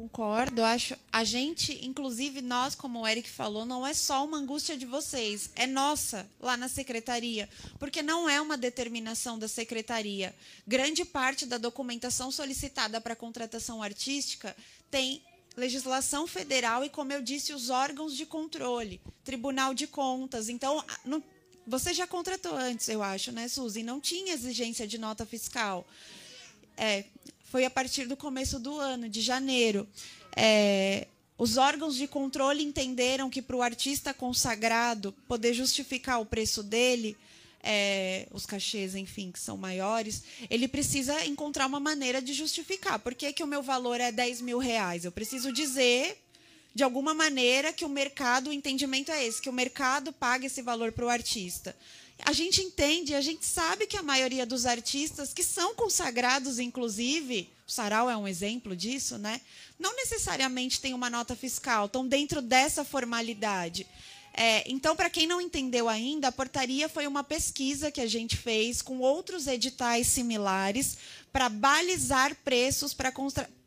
concordo. Acho a gente, inclusive nós, como o Eric falou, não é só uma angústia de vocês, é nossa lá na secretaria, porque não é uma determinação da secretaria. Grande parte da documentação solicitada para contratação artística tem legislação federal e, como eu disse, os órgãos de controle, Tribunal de Contas. Então, não, você já contratou antes, eu acho, né, Suzy? Não tinha exigência de nota fiscal. É, foi a partir do começo do ano, de janeiro. É, os órgãos de controle entenderam que para o artista consagrado poder justificar o preço dele, é, os cachês, enfim, que são maiores, ele precisa encontrar uma maneira de justificar. Por que, que o meu valor é 10 mil reais? Eu preciso dizer, de alguma maneira, que o mercado, o entendimento é esse, que o mercado paga esse valor para o artista. A gente entende, a gente sabe que a maioria dos artistas que são consagrados, inclusive, o Sarau é um exemplo disso, né? Não necessariamente tem uma nota fiscal, estão dentro dessa formalidade. É, então, para quem não entendeu ainda, a portaria foi uma pesquisa que a gente fez com outros editais similares para balizar preços para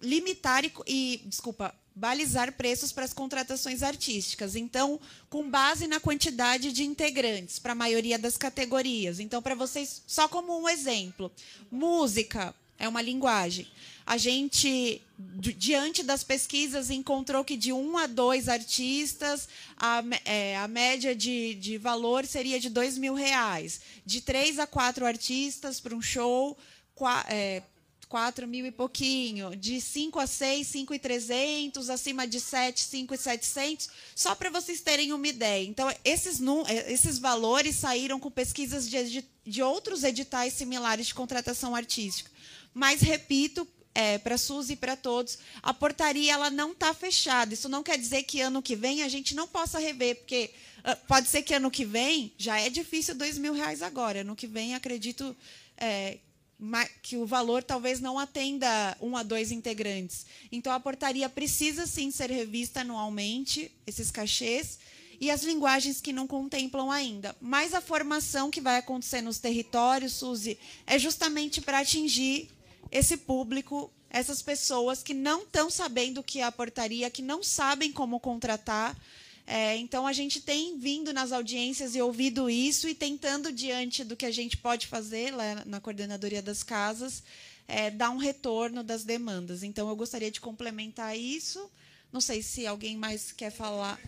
limitar e, e, desculpa, balizar preços para as contratações artísticas. Então, com base na quantidade de integrantes para a maioria das categorias. Então, para vocês, só como um exemplo, música é uma linguagem a gente, diante das pesquisas, encontrou que de um a dois artistas, a, é, a média de, de valor seria de dois mil reais. De três a quatro artistas para um show, é, quatro mil e pouquinho. De cinco a seis, cinco e trezentos. Acima de sete, cinco e setecentos. Só para vocês terem uma ideia. Então, esses, é, esses valores saíram com pesquisas de, de outros editais similares de contratação artística. Mas, repito, é, para SUS e para todos, a portaria ela não está fechada. Isso não quer dizer que ano que vem a gente não possa rever, porque uh, pode ser que ano que vem já é difícil dois mil reais agora. Ano que vem, acredito é, que o valor talvez não atenda um a dois integrantes. Então, a portaria precisa sim ser revista anualmente, esses cachês, e as linguagens que não contemplam ainda. Mas a formação que vai acontecer nos territórios, Suzy, é justamente para atingir esse público, essas pessoas que não estão sabendo o que é a portaria, que não sabem como contratar. É, então, a gente tem vindo nas audiências e ouvido isso e tentando, diante do que a gente pode fazer lá na coordenadoria das casas, é, dar um retorno das demandas. Então, eu gostaria de complementar isso. Não sei se alguém mais quer falar.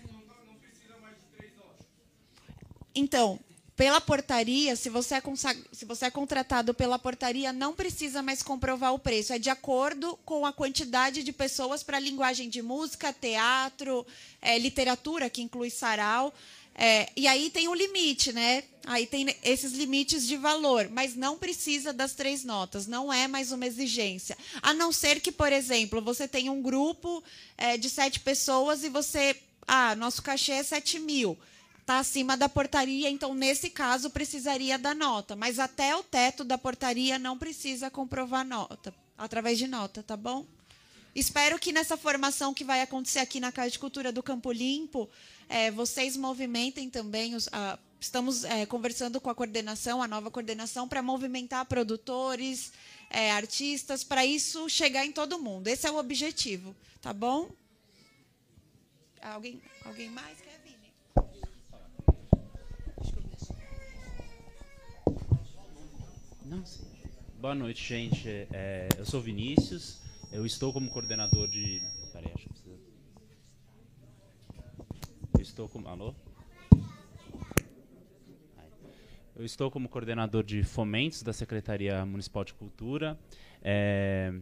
Então, pela portaria, se você, é se você é contratado pela portaria, não precisa mais comprovar o preço. É de acordo com a quantidade de pessoas para linguagem de música, teatro, é, literatura, que inclui sarau. É, e aí tem o um limite, né? Aí tem esses limites de valor, mas não precisa das três notas, não é mais uma exigência. A não ser que, por exemplo, você tem um grupo é, de sete pessoas e você. Ah, nosso cachê é sete mil está acima da portaria, então, nesse caso, precisaria da nota. Mas até o teto da portaria não precisa comprovar nota, através de nota, tá bom? Espero que nessa formação que vai acontecer aqui na Casa de Cultura do Campo Limpo, é, vocês movimentem também os. A, estamos é, conversando com a coordenação, a nova coordenação, para movimentar produtores, é, artistas, para isso chegar em todo mundo. Esse é o objetivo, tá bom? Alguém, alguém mais? Boa noite, gente. É, eu sou Vinícius. Eu estou como coordenador de. Peraí, acho que precisa. Eu estou como. Alô? Eu estou como coordenador de fomentos da Secretaria Municipal de Cultura. É,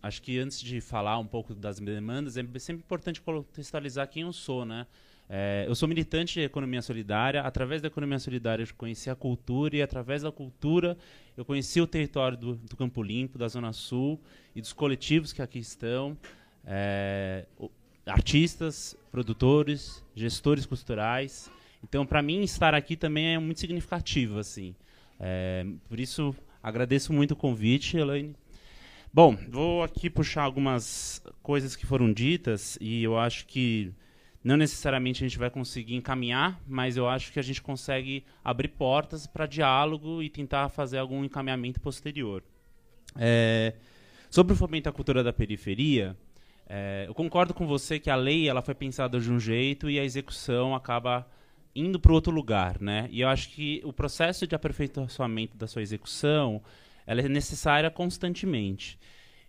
acho que antes de falar um pouco das demandas, é sempre importante contextualizar quem eu sou, né? É, eu sou militante de economia solidária. Através da economia solidária, eu conheci a cultura e, através da cultura, eu conheci o território do, do Campo Limpo, da Zona Sul e dos coletivos que aqui estão. É, o, artistas, produtores, gestores culturais. Então, para mim, estar aqui também é muito significativo. assim. É, por isso, agradeço muito o convite, Elaine. Bom, vou aqui puxar algumas coisas que foram ditas e eu acho que não necessariamente a gente vai conseguir encaminhar, mas eu acho que a gente consegue abrir portas para diálogo e tentar fazer algum encaminhamento posterior. É, sobre o fomento à cultura da periferia, é, eu concordo com você que a lei ela foi pensada de um jeito e a execução acaba indo para outro lugar, né? E eu acho que o processo de aperfeiçoamento da sua execução ela é necessária constantemente.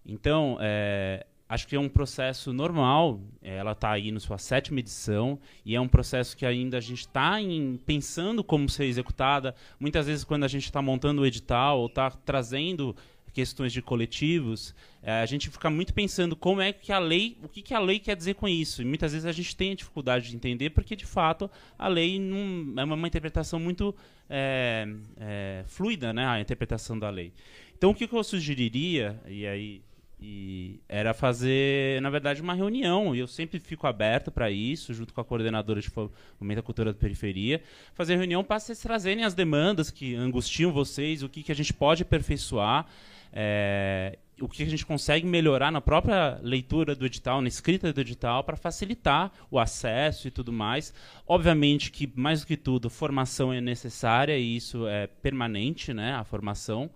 Então, é, acho que é um processo normal. É, ela está aí na sua sétima edição e é um processo que ainda a gente está pensando como ser executada. Muitas vezes, quando a gente está montando o edital ou está trazendo questões de coletivos, é, a gente fica muito pensando como é que a lei, o que, que a lei quer dizer com isso. E muitas vezes a gente tem a dificuldade de entender, porque de fato a lei não, é uma, interpretação muito é, é, fluida, né, a interpretação da lei. Então o que, que eu sugeriria, e aí e era fazer, na verdade, uma reunião. E eu sempre fico aberto para isso, junto com a coordenadora de Fomento da Cultura da Periferia. Fazer reunião para vocês trazerem as demandas que angustiam vocês, o que, que a gente pode aperfeiçoar. É, o que a gente consegue melhorar na própria leitura do edital, na escrita do edital, para facilitar o acesso e tudo mais. Obviamente que, mais do que tudo, formação é necessária e isso é permanente, né, a formação.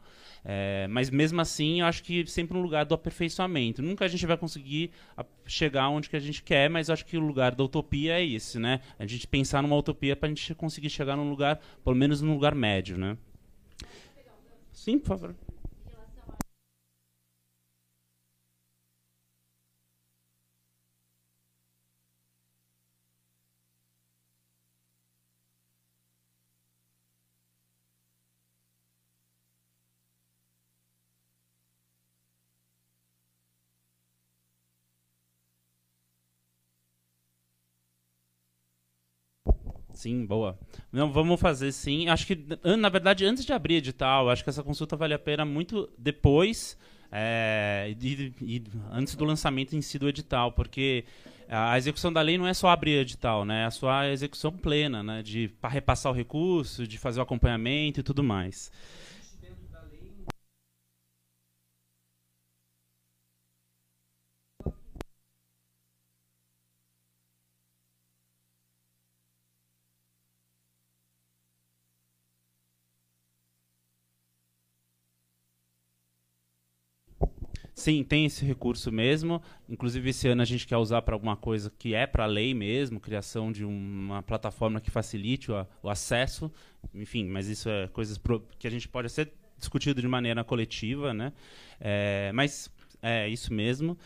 É, mas mesmo assim, eu acho que sempre um lugar do aperfeiçoamento. Nunca a gente vai conseguir chegar onde que a gente quer, mas acho que o lugar da utopia é esse, né? A gente pensar numa utopia para a gente conseguir chegar num lugar, pelo menos num lugar médio, né? Sim, por favor. Sim, boa. Não, vamos fazer sim. Acho que, na verdade, antes de abrir edital, acho que essa consulta vale a pena muito depois é, e, e, antes do lançamento em si do edital, porque a execução da lei não é só abrir edital, né? É a sua execução plena, né? De repassar o recurso, de fazer o acompanhamento e tudo mais. Sim, tem esse recurso mesmo. Inclusive, esse ano a gente quer usar para alguma coisa que é para a lei mesmo, criação de uma plataforma que facilite o, o acesso. Enfim, mas isso é coisas pro, que a gente pode ser discutido de maneira coletiva, né? É, mas é isso mesmo.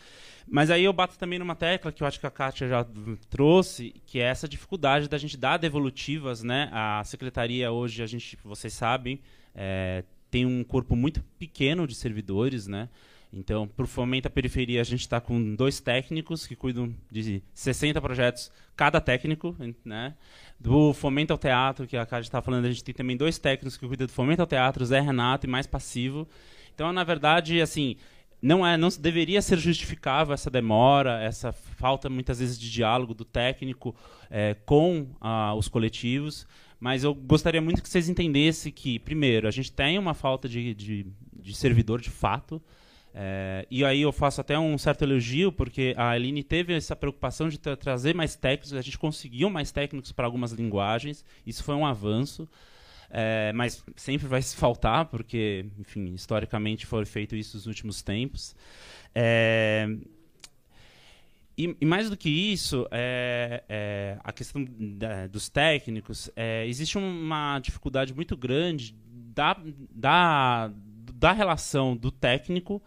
Mas aí eu bato também numa tecla que eu acho que a Kátia já trouxe, que é essa dificuldade da gente dar devolutivas, né? A secretaria hoje, a gente, vocês sabem, é, tem um corpo muito pequeno de servidores, né? Então, para o Fomento à Periferia, a gente está com dois técnicos que cuidam de 60 projetos, cada técnico. Né? Do Fomento ao Teatro, que a Cátia está falando, a gente tem também dois técnicos que cuidam do Fomento ao Teatro, Zé Renato e mais passivo. Então, na verdade, assim, não é, não deveria ser justificável essa demora, essa falta muitas vezes de diálogo do técnico é, com ah, os coletivos. Mas eu gostaria muito que vocês entendessem que, primeiro, a gente tem uma falta de, de, de servidor de fato. É, e aí eu faço até um certo elogio, porque a Aline teve essa preocupação de tra trazer mais técnicos, a gente conseguiu mais técnicos para algumas linguagens, isso foi um avanço, é, mas sempre vai se faltar, porque, enfim, historicamente foi feito isso nos últimos tempos. É, e, e, mais do que isso, é, é, a questão da, dos técnicos, é, existe uma dificuldade muito grande da, da, da relação do técnico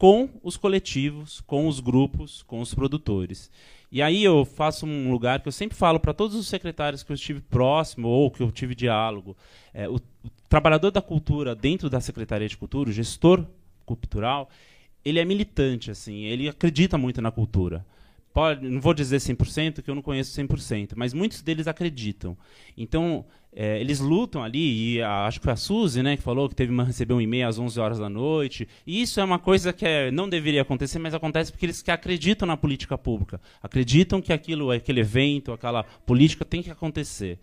com os coletivos, com os grupos, com os produtores. E aí eu faço um lugar que eu sempre falo para todos os secretários que eu estive próximo ou que eu tive diálogo. É, o, o, trabalhador da cultura dentro da Secretaria de Cultura, o gestor cultural, ele é militante, assim, ele acredita muito na cultura. pode, não vou dizer 100%, que eu não conheço 100%, mas muitos deles acreditam. Então, é, eles lutam ali, e a, acho que foi a Suzy né, que falou que teve uma, recebeu um e-mail às 11 horas da noite. E isso é uma coisa que é, não deveria acontecer, mas acontece porque eles que acreditam na política pública. Acreditam que aquilo, aquele evento, aquela política tem que acontecer.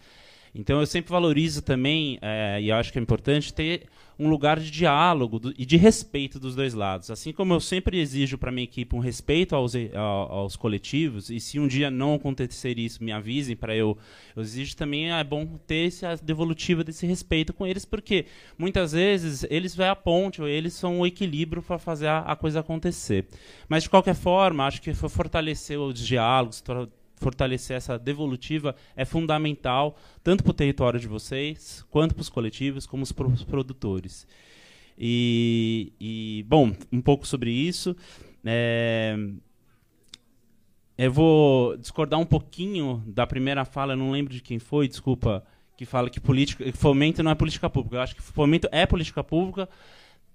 Então, eu sempre valorizo também, é, e acho que é importante, ter um lugar de diálogo do, e de respeito dos dois lados. Assim como eu sempre exijo para minha equipe um respeito aos, aos coletivos, e se um dia não acontecer isso, me avisem para eu, eu exijo também, é bom ter essa devolutiva desse respeito com eles, porque muitas vezes eles vão a ponte, ou eles são o equilíbrio para fazer a, a coisa acontecer. Mas, de qualquer forma, acho que foi fortalecer os diálogos, fortalecer essa devolutiva é fundamental, tanto para o território de vocês, quanto para os coletivos, como para os produtores. E, e, bom, um pouco sobre isso. É, eu vou discordar um pouquinho da primeira fala, não lembro de quem foi, desculpa, que fala que política, fomento não é política pública. Eu acho que fomento é política pública,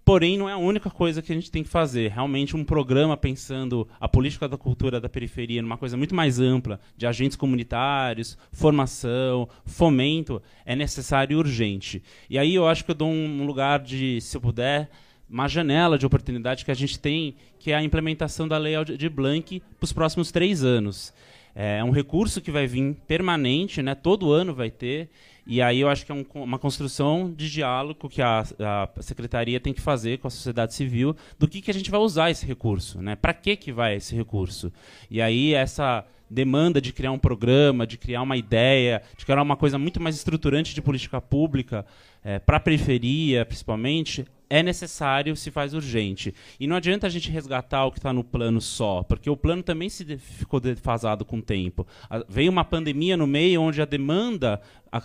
Porém, não é a única coisa que a gente tem que fazer. Realmente, um programa pensando a política da cultura da periferia numa coisa muito mais ampla, de agentes comunitários, formação, fomento, é necessário e urgente. E aí eu acho que eu dou um lugar de, se eu puder, uma janela de oportunidade que a gente tem, que é a implementação da lei de Blanc para os próximos três anos. É um recurso que vai vir permanente, né? todo ano vai ter, e aí eu acho que é um, uma construção de diálogo que a, a, secretaria tem que fazer com a sociedade civil do que, que a gente vai usar esse recurso, né? Para que que vai esse recurso? E aí essa demanda de criar um programa, de criar uma ideia, de criar uma coisa muito mais estruturante de política pública é, para a periferia, principalmente, é necessário, se faz urgente. E não adianta a gente resgatar o que está no plano só, porque o plano também se ficou defasado com o tempo. A, veio uma pandemia no meio onde a demanda a,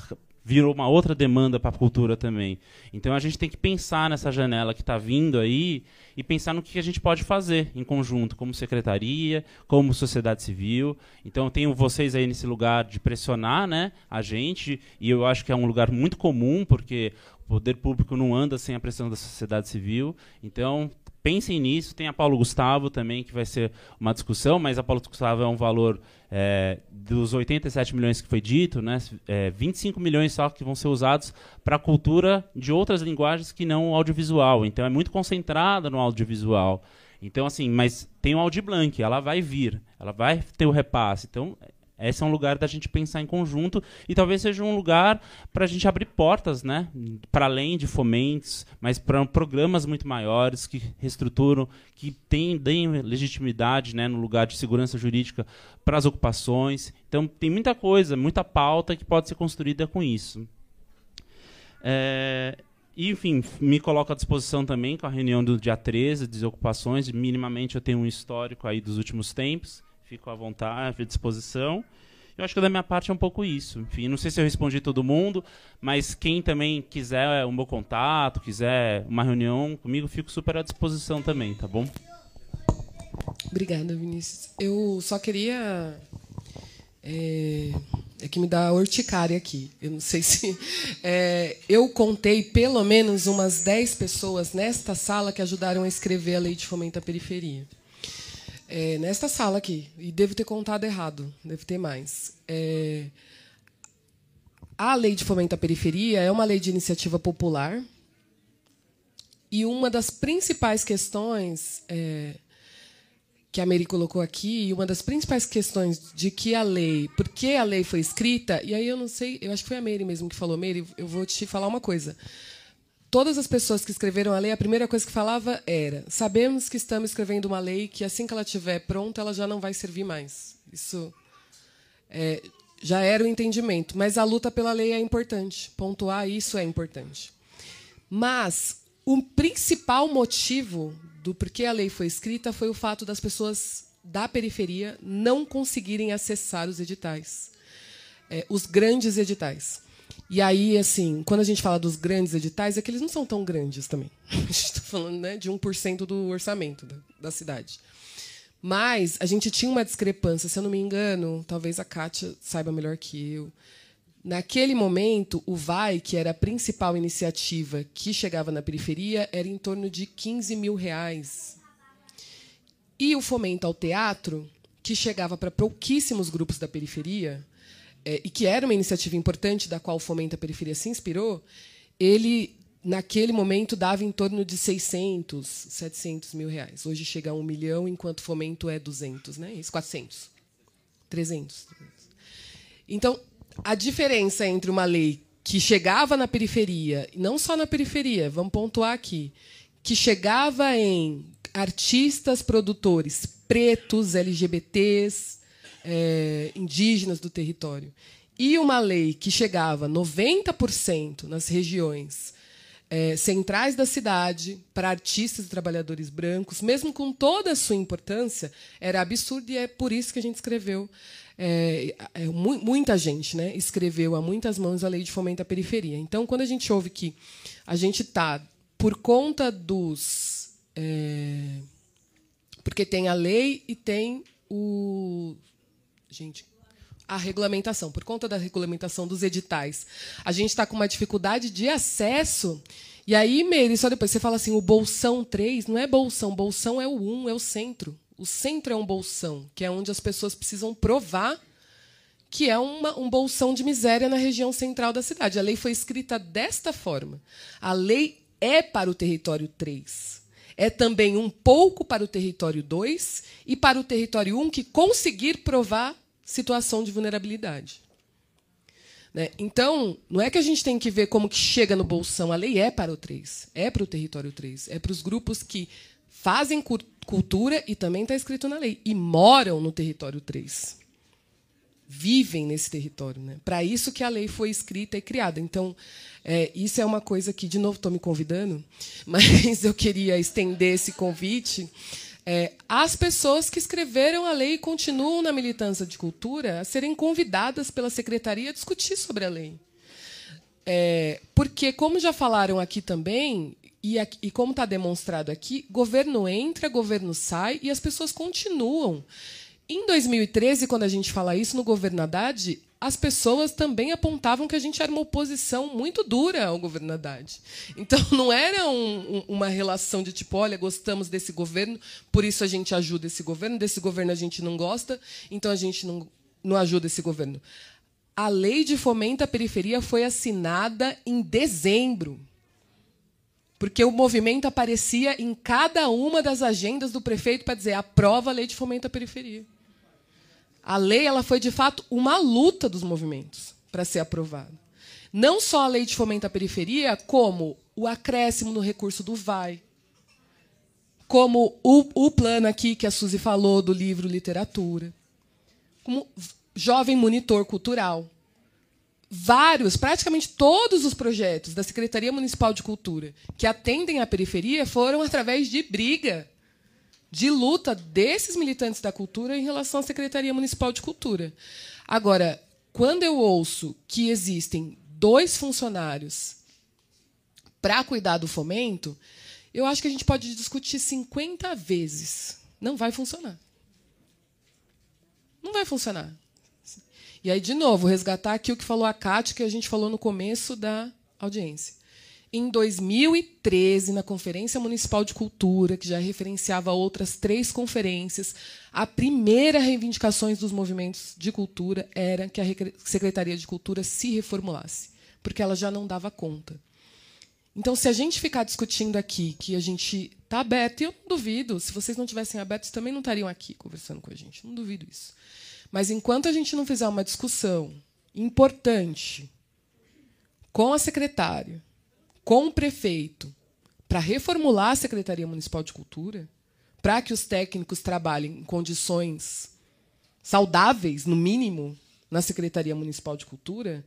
virou uma outra demanda para a cultura também. Então a gente tem que pensar nessa janela que está vindo aí e pensar no que a gente pode fazer em conjunto, como secretaria, como sociedade civil. Então eu tenho vocês aí nesse lugar de pressionar né, a gente, e eu acho que é um lugar muito comum, porque o poder público não anda sem a pressão da sociedade civil. Então pensem nisso. Tem a Paulo Gustavo também, que vai ser uma discussão, mas a Paulo Gustavo é um valor é, dos 87 milhões que foi dito, né, é, 25 milhões só que vão ser usados para a cultura de outras linguagens que não o audiovisual. Então é muito concentrada no audiovisual. Então, assim, mas tem o Audi Blanc, ela vai vir, ela vai ter o repasse. Então, esse é um lugar da gente pensar em conjunto e talvez seja um lugar para a gente abrir portas, né? Para além de fomentos, mas para programas muito maiores que reestruturam, que tem, deem legitimidade, né, no lugar de segurança jurídica para as ocupações. Então tem muita coisa, muita pauta que pode ser construída com isso. É, enfim, me coloco à disposição também com a reunião do dia 13, desocupações. Minimamente eu tenho um histórico aí dos últimos tempos fico à vontade, à disposição. Eu acho que da minha parte é um pouco isso. Enfim, não sei se eu respondi todo mundo, mas quem também quiser um bom contato, quiser uma reunião comigo, fico super à disposição também, tá bom? Obrigada, Vinícius. Eu só queria. É, é que me dá urticária aqui. Eu não sei se. É, eu contei pelo menos umas 10 pessoas nesta sala que ajudaram a escrever a Lei de Fomento à Periferia é, nesta sala aqui, e devo ter contado errado, deve ter mais. É, a lei de fomento à periferia é uma lei de iniciativa popular. E uma das principais questões é, que a Mary colocou aqui, e uma das principais questões de que a lei, por que a lei foi escrita, e aí eu não sei, eu acho que foi a Mary mesmo que falou, Mary, eu vou te falar uma coisa todas as pessoas que escreveram a lei, a primeira coisa que falava era: sabemos que estamos escrevendo uma lei que assim que ela estiver pronta, ela já não vai servir mais. Isso é, já era o entendimento. Mas a luta pela lei é importante. Pontuar isso é importante. Mas o principal motivo do porquê a lei foi escrita foi o fato das pessoas da periferia não conseguirem acessar os editais, é, os grandes editais. E aí, assim, quando a gente fala dos grandes editais, é que eles não são tão grandes também. A gente está falando né, de 1% do orçamento da, da cidade. Mas a gente tinha uma discrepância, se eu não me engano, talvez a Kátia saiba melhor que eu. Naquele momento, o VAI, que era a principal iniciativa que chegava na periferia, era em torno de 15 mil reais. E o fomento ao teatro, que chegava para pouquíssimos grupos da periferia, é, e que era uma iniciativa importante da qual o Fomento à Periferia se inspirou, ele, naquele momento, dava em torno de 600, 700 mil reais. Hoje chega a um milhão, enquanto o Fomento é 200, né? Isso, 400, 300. Então, a diferença entre uma lei que chegava na periferia, não só na periferia, vamos pontuar aqui, que chegava em artistas, produtores pretos, LGBTs, é, indígenas do território, e uma lei que chegava 90% nas regiões é, centrais da cidade para artistas e trabalhadores brancos, mesmo com toda a sua importância, era absurdo e é por isso que a gente escreveu. É, é, muita gente né, escreveu a muitas mãos a lei de fomento à periferia. Então, quando a gente ouve que a gente está, por conta dos. É, porque tem a lei e tem o. Gente, a regulamentação, por conta da regulamentação dos editais. A gente está com uma dificuldade de acesso. E aí, Meire, só depois você fala assim: o bolsão 3 não é bolsão, bolsão é o 1, é o centro. O centro é um bolsão, que é onde as pessoas precisam provar que é uma, um bolsão de miséria na região central da cidade. A lei foi escrita desta forma. A lei é para o território 3. É também um pouco para o território 2 e para o território 1 que conseguir provar situação de vulnerabilidade. Né? Então, não é que a gente tem que ver como que chega no bolsão. A lei é para o 3, é para o território 3, é para os grupos que fazem cultura e também está escrito na lei, e moram no território 3. Vivem nesse território. Né? Para isso que a lei foi escrita e criada. Então, é, isso é uma coisa que, de novo, estou me convidando, mas eu queria estender esse convite é, as pessoas que escreveram a lei e continuam na militância de cultura a serem convidadas pela secretaria a discutir sobre a lei. É, porque, como já falaram aqui também, e, e como está demonstrado aqui, governo entra, governo sai e as pessoas continuam. Em 2013, quando a gente fala isso no governo Haddad, as pessoas também apontavam que a gente era uma oposição muito dura ao governo Haddad. Então, não era um, uma relação de tipo, olha, gostamos desse governo, por isso a gente ajuda esse governo, desse governo a gente não gosta, então a gente não, não ajuda esse governo. A lei de fomento à periferia foi assinada em dezembro. Porque o movimento aparecia em cada uma das agendas do prefeito para dizer aprova a lei de fomento à periferia. A lei ela foi, de fato, uma luta dos movimentos para ser aprovada. Não só a lei de fomento à periferia, como o acréscimo no recurso do VAI, como o, o plano aqui que a Suzy falou do livro Literatura, como jovem monitor cultural. Vários, praticamente todos os projetos da Secretaria Municipal de Cultura que atendem à periferia foram através de briga de luta desses militantes da cultura em relação à Secretaria Municipal de Cultura. Agora, quando eu ouço que existem dois funcionários para cuidar do fomento, eu acho que a gente pode discutir 50 vezes. Não vai funcionar. Não vai funcionar. E aí, de novo, resgatar aqui o que falou a Cátia, que a gente falou no começo da audiência em 2013, na Conferência Municipal de Cultura, que já referenciava outras três conferências, a primeira reivindicação dos movimentos de cultura era que a Secretaria de Cultura se reformulasse, porque ela já não dava conta. Então, se a gente ficar discutindo aqui que a gente está aberto, e eu não duvido, se vocês não tivessem abertos, também não estariam aqui conversando com a gente, não duvido isso. Mas enquanto a gente não fizer uma discussão importante com a secretária, com o prefeito para reformular a Secretaria Municipal de Cultura, para que os técnicos trabalhem em condições saudáveis, no mínimo, na Secretaria Municipal de Cultura,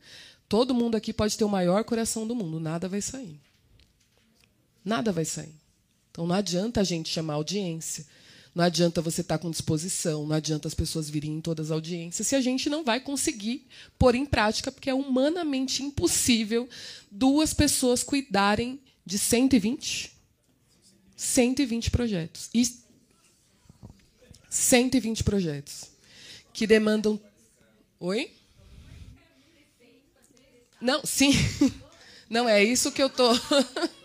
todo mundo aqui pode ter o maior coração do mundo, nada vai sair. Nada vai sair. Então não adianta a gente chamar audiência, não adianta você estar tá com disposição, não adianta as pessoas virem em todas as audiências, se a gente não vai conseguir pôr em prática, porque é humanamente impossível duas pessoas cuidarem de 120? 120 projetos. E 120 projetos que demandam. Oi? Não, sim. Não, é isso que eu tô.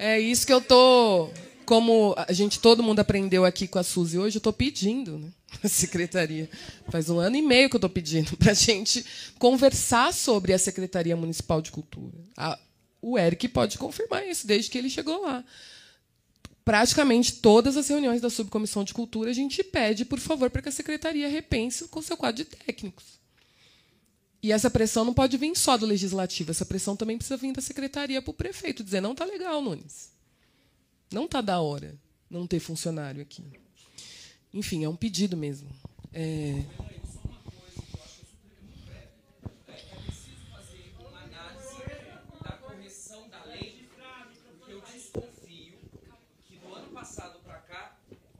É isso que eu tô como a gente, todo mundo aprendeu aqui com a Suzy hoje, eu estou pedindo, né? A secretaria. Faz um ano e meio que eu estou pedindo para a gente conversar sobre a Secretaria Municipal de Cultura. A, o Eric pode confirmar isso, desde que ele chegou lá. Praticamente todas as reuniões da Subcomissão de Cultura, a gente pede, por favor, para que a Secretaria repense com seu quadro de técnicos. E essa pressão não pode vir só do Legislativo, essa pressão também precisa vir da Secretaria para o prefeito, dizer, não está legal, Nunes. Não está da hora não ter funcionário aqui. Enfim, é um pedido mesmo. É...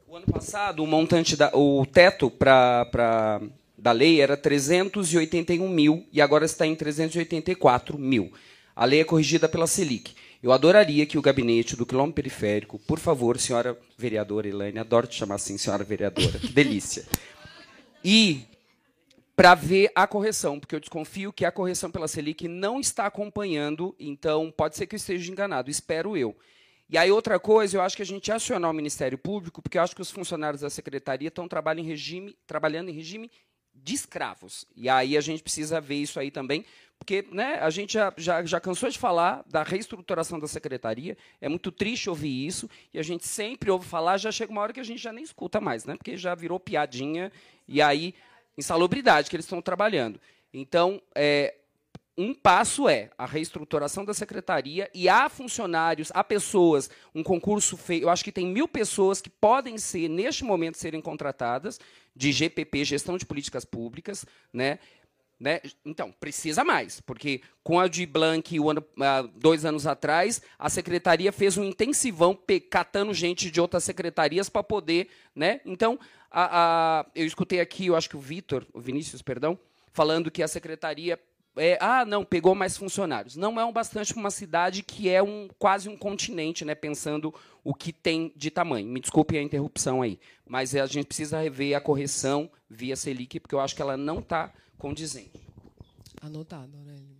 O ano passado, o montante da, o teto para da lei era 381 mil e agora está em 384 mil. A lei é corrigida pela Selic. Eu adoraria que o gabinete do quilômetro periférico, por favor, senhora vereadora Elaine, adoro te chamar assim, senhora vereadora, que delícia. E para ver a correção, porque eu desconfio que a correção pela Selic não está acompanhando, então pode ser que eu esteja enganado, espero eu. E aí outra coisa, eu acho que a gente acionar o Ministério Público, porque eu acho que os funcionários da secretaria estão trabalhando em regime, trabalhando em regime de escravos. E aí a gente precisa ver isso aí também, porque né, a gente já, já, já cansou de falar da reestruturação da secretaria, é muito triste ouvir isso, e a gente sempre ouve falar, já chega uma hora que a gente já nem escuta mais, né, porque já virou piadinha, e aí, insalubridade que eles estão trabalhando. Então, é, um passo é a reestruturação da secretaria e há funcionários, há pessoas, um concurso feito. Eu acho que tem mil pessoas que podem ser, neste momento, serem contratadas de GPP, Gestão de Políticas Públicas, né? Né? Então, precisa mais, porque com a de Blanc, o ano, dois anos atrás, a secretaria fez um intensivão catando gente de outras secretarias para poder. Né? Então, a, a, eu escutei aqui, eu acho que o Vitor, o Vinícius, perdão, falando que a secretaria. É, ah, não, pegou mais funcionários. Não é um bastante para uma cidade que é um quase um continente, né, pensando o que tem de tamanho. Me desculpe a interrupção aí, mas a gente precisa rever a correção via Selic, porque eu acho que ela não está condizente. Anotado, Aurélio.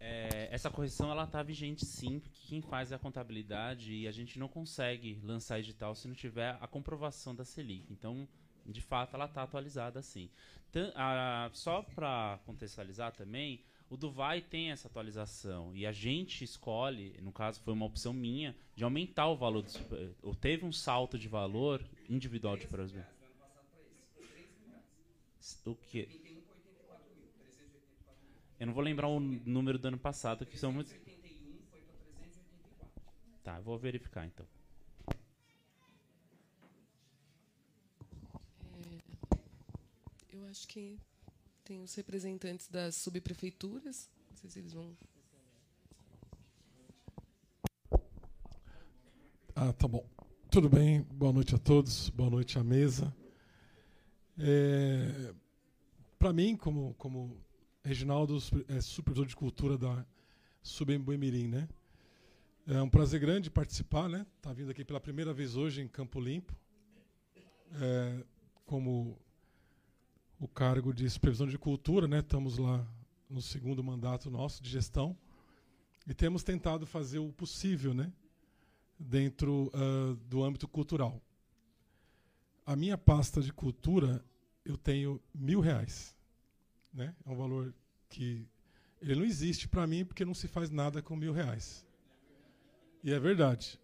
É, essa correção ela está vigente sim, porque quem faz é a contabilidade e a gente não consegue lançar edital se não tiver a comprovação da Selic. Então, de fato, ela está atualizada sim. A, só para contextualizar também, o Duvai tem essa atualização e a gente escolhe, no caso foi uma opção minha, de aumentar o valor. Do, teve um salto de valor individual de Brasil. O que? Eu não vou lembrar o número do ano passado, que são muitos. Tá, eu vou verificar então. É, eu acho que tem os representantes das subprefeituras. Não sei se eles vão. Ah, tá bom. Tudo bem, boa noite a todos, boa noite à mesa. É, Para mim, como, como Reginaldo, é, supervisor de cultura da Subemboimirim, né? É um prazer grande participar, né? Tá vindo aqui pela primeira vez hoje em Campo Limpo, é, como o cargo de supervisão de cultura, né? Estamos lá no segundo mandato nosso de gestão e temos tentado fazer o possível, né? Dentro uh, do âmbito cultural. A minha pasta de cultura eu tenho mil reais. Né? É um valor que ele não existe para mim porque não se faz nada com mil reais. E é verdade.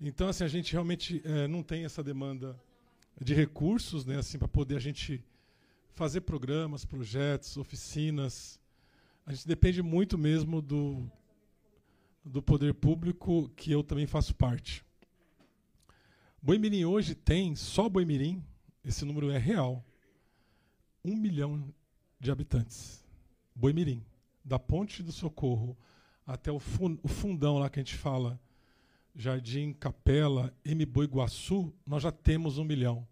Então, assim, a gente realmente é, não tem essa demanda de recursos, né, assim, para poder a gente fazer programas, projetos, oficinas. A gente depende muito mesmo do, do poder público, que eu também faço parte. Boimirim hoje tem, só Boimirim, esse número é real, um milhão de habitantes. Boimirim. Da Ponte do Socorro até o, fundão lá que a gente fala, Jardim Capela, M. Boiguaçu, nós já temos um milhão.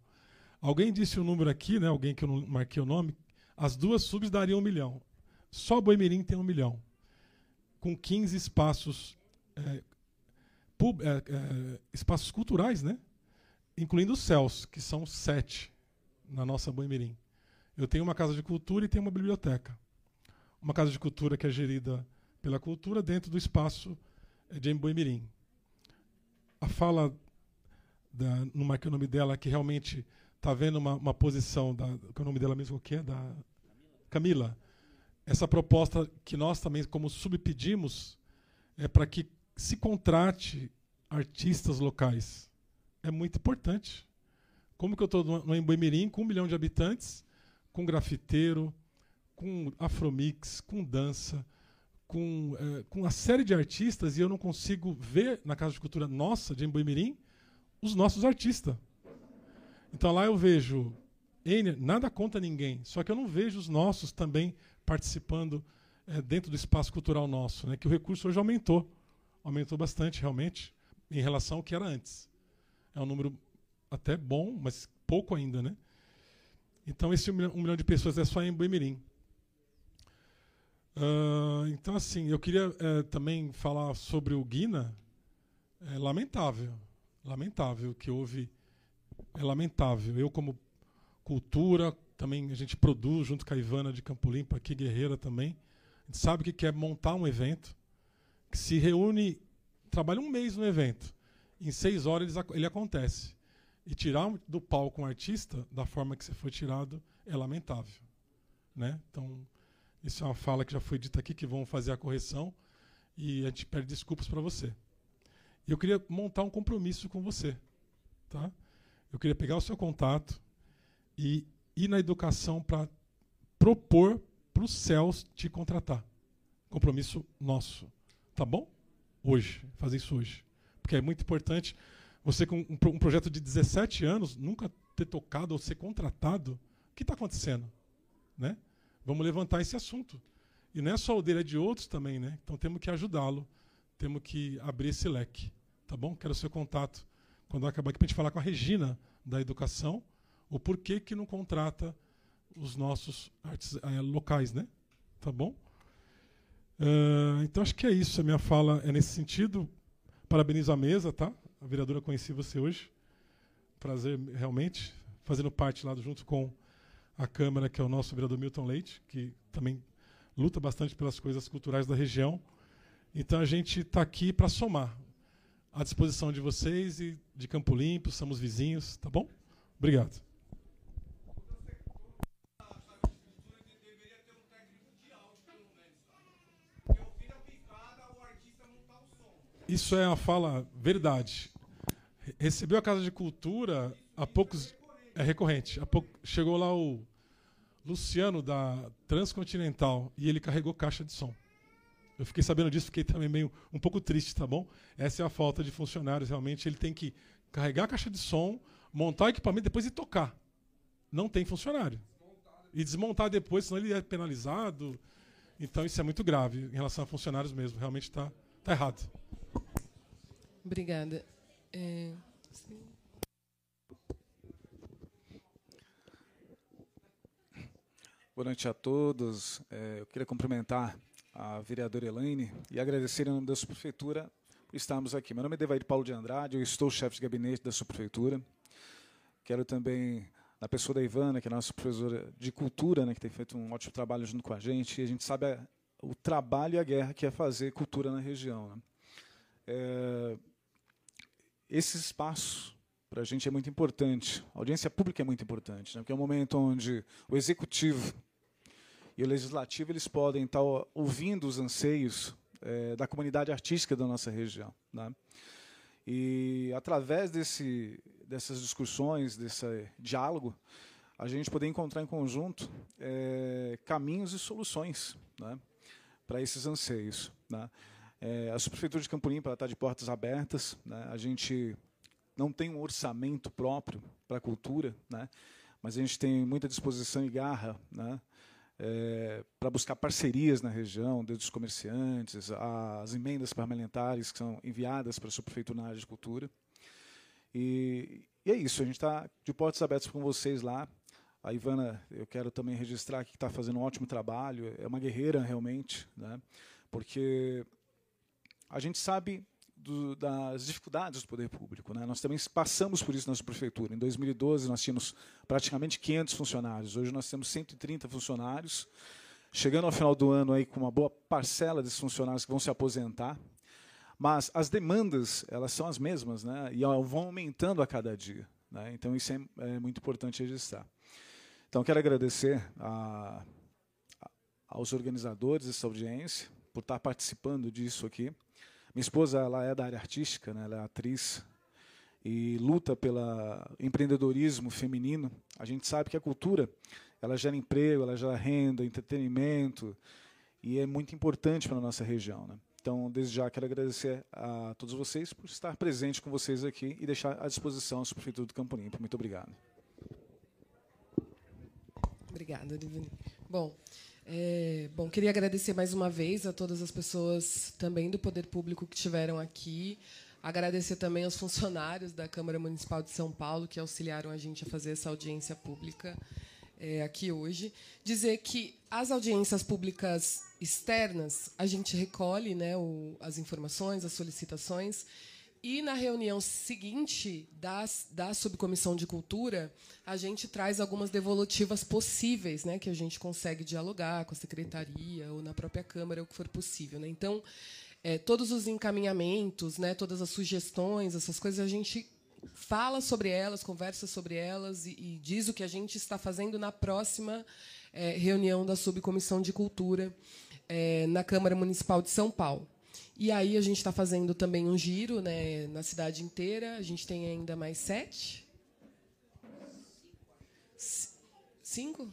Alguém disse o um número aqui, né? alguém que eu não marquei o nome, as duas subs dariam um milhão. Só Boimirim tem um milhão. Com 15 espaços, é, pub, é, é, espaços culturais, né? incluindo os céus, que são sete na nossa Boimirim. Eu tenho uma casa de cultura e tenho uma biblioteca. Uma casa de cultura que é gerida pela cultura dentro do espaço de Emboimirim. a fala da, não marquei o nome dela, que realmente está vendo uma, uma posição da. Qual é o nome dela mesmo? O que é? Da Camila. Essa proposta que nós também, como subpedimos, é para que se contrate artistas locais. É muito importante. Como que eu estou no Emboimirim, com um milhão de habitantes, com grafiteiro, com afromix, com dança, com, é, com uma série de artistas, e eu não consigo ver na Casa de Cultura nossa, de Emboimirim, os nossos artistas. Então lá eu vejo, nada contra ninguém, só que eu não vejo os nossos também participando é, dentro do espaço cultural nosso, né, que o recurso hoje aumentou. Aumentou bastante, realmente, em relação ao que era antes. É um número até bom, mas pouco ainda. Né? Então, esse um milhão, um milhão de pessoas é só em Boimirim. Uh, então, assim, eu queria uh, também falar sobre o Guina. É lamentável, lamentável que houve. É lamentável. Eu, como cultura, também a gente produz junto com a Ivana de Campo Limpo, aqui Guerreira também. A gente sabe que quer montar um evento que se reúne, trabalha um mês no evento. Em seis horas ele, acontece. E tirar do palco um artista da forma que você foi tirado é lamentável. Né? Então, isso é uma fala que já foi dita aqui, que vão fazer a correção e a gente pede desculpas para você. Eu queria montar um compromisso com você. Tá? Eu queria pegar o seu contato e ir na educação para propor para os céus te contratar. Compromisso nosso. Tá bom? Hoje. Fazer isso hoje. Porque é muito importante você, com um, projeto de 17 anos, nunca ter tocado ou ser contratado. O que está acontecendo? Né? Vamos levantar esse assunto. E não é só o dele, é de outros também, né? Então temos que ajudá-lo, temos que abrir esse leque. Tá bom? Quero o seu contato quando acabar aqui para a gente falar com a Regina da educação, o porquê que não contrata os nossos artes eh, locais, né? Tá bom? Uh, então acho que é isso. A minha fala é nesse sentido. Parabenizo a mesa, tá? A vereadora conheci você hoje. Prazer realmente, fazendo parte lá junto com a Câmara, que é o nosso vereador Milton Leite, que também luta bastante pelas coisas culturais da região. Então a gente está aqui para somar à disposição de vocês e de Campo Limpo, somos vizinhos, tá bom? Obrigado. Isso é uma fala verdade. Recebeu a Casa de Cultura há poucos é recorrente. Há pouco chegou lá o Luciano da Transcontinental e ele carregou caixa de som. Eu fiquei sabendo disso, fiquei também meio um pouco triste, tá bom? Essa é a falta de funcionários, realmente. Ele tem que carregar a caixa de som, montar o equipamento depois e tocar. Não tem funcionário. E desmontar depois, senão ele é penalizado. Então isso é muito grave em relação a funcionários mesmo. Realmente está tá errado. Obrigada. É... Boa noite a todos. É, eu queria cumprimentar a vereadora Elaine e agradecer em nome da Subprefeitura por estarmos aqui. Meu nome é Devair Paulo de Andrade, eu estou chefe de gabinete da Subprefeitura. Quero também, na pessoa da Ivana, que é a nossa professora de cultura, né, que tem feito um ótimo trabalho junto com a gente, e a gente sabe a, o trabalho e a guerra que é fazer cultura na região. Né. É, esse espaço para a gente é muito importante. A audiência pública é muito importante, né? porque é um momento onde o executivo e o legislativo eles podem estar ouvindo os anseios é, da comunidade artística da nossa região. Né? E através desse, dessas discussões, desse diálogo, a gente poder encontrar em conjunto é, caminhos e soluções né, para esses anseios. Né? É, a Subprefeitura de Campo Limpo está de portas abertas. Né? A gente não tem um orçamento próprio para a cultura, né? mas a gente tem muita disposição e garra né? É, para buscar parcerias na região, desde os comerciantes, as emendas parlamentares que são enviadas para a Subprefeitura na área de cultura. E, e é isso, a gente está de portas abertas com vocês lá. A Ivana, eu quero também registrar que está fazendo um ótimo trabalho, é uma guerreira realmente, né? porque a gente sabe do, das dificuldades do poder público. Né? Nós também passamos por isso na nossa prefeitura. Em 2012, nós tínhamos praticamente 500 funcionários. Hoje nós temos 130 funcionários. Chegando ao final do ano aí com uma boa parcela desses funcionários que vão se aposentar. Mas as demandas, elas são as mesmas, né? E vão aumentando a cada dia. Né? Então, isso é, é, muito importante registrar. Então, quero agradecer a, aos organizadores dessa audiência por estar participando disso aqui. Minha esposa ela é da área artística, né? ela é atriz e luta pelo empreendedorismo feminino. A gente sabe que a cultura ela gera emprego, ela gera renda, entretenimento e é muito importante para a nossa região. Né? Então, desde já, quero agradecer a todos vocês por estar presente com vocês aqui e deixar à disposição a Prefeitura do Campo Limpo. Muito obrigado. Obrigada, Divine. Bom, é, bom, queria agradecer mais uma vez a todas as pessoas também do Poder Público que estiveram aqui. Agradecer também aos funcionários da Câmara Municipal de São Paulo que auxiliaram a gente a fazer essa audiência pública é, aqui hoje. Dizer que as audiências públicas externas, a gente recolhe né, o, as informações, as solicitações, e na reunião seguinte das, da subcomissão de cultura, a gente traz algumas devolutivas possíveis, né, que a gente consegue dialogar com a secretaria ou na própria Câmara, o que for possível. Né? Então, é, todos os encaminhamentos, né, todas as sugestões, essas coisas, a gente fala sobre elas, conversa sobre elas e, e diz o que a gente está fazendo na próxima é, reunião da Subcomissão de Cultura é, na Câmara Municipal de São Paulo. E aí a gente está fazendo também um giro né, na cidade inteira. A gente tem ainda mais sete? Cinco?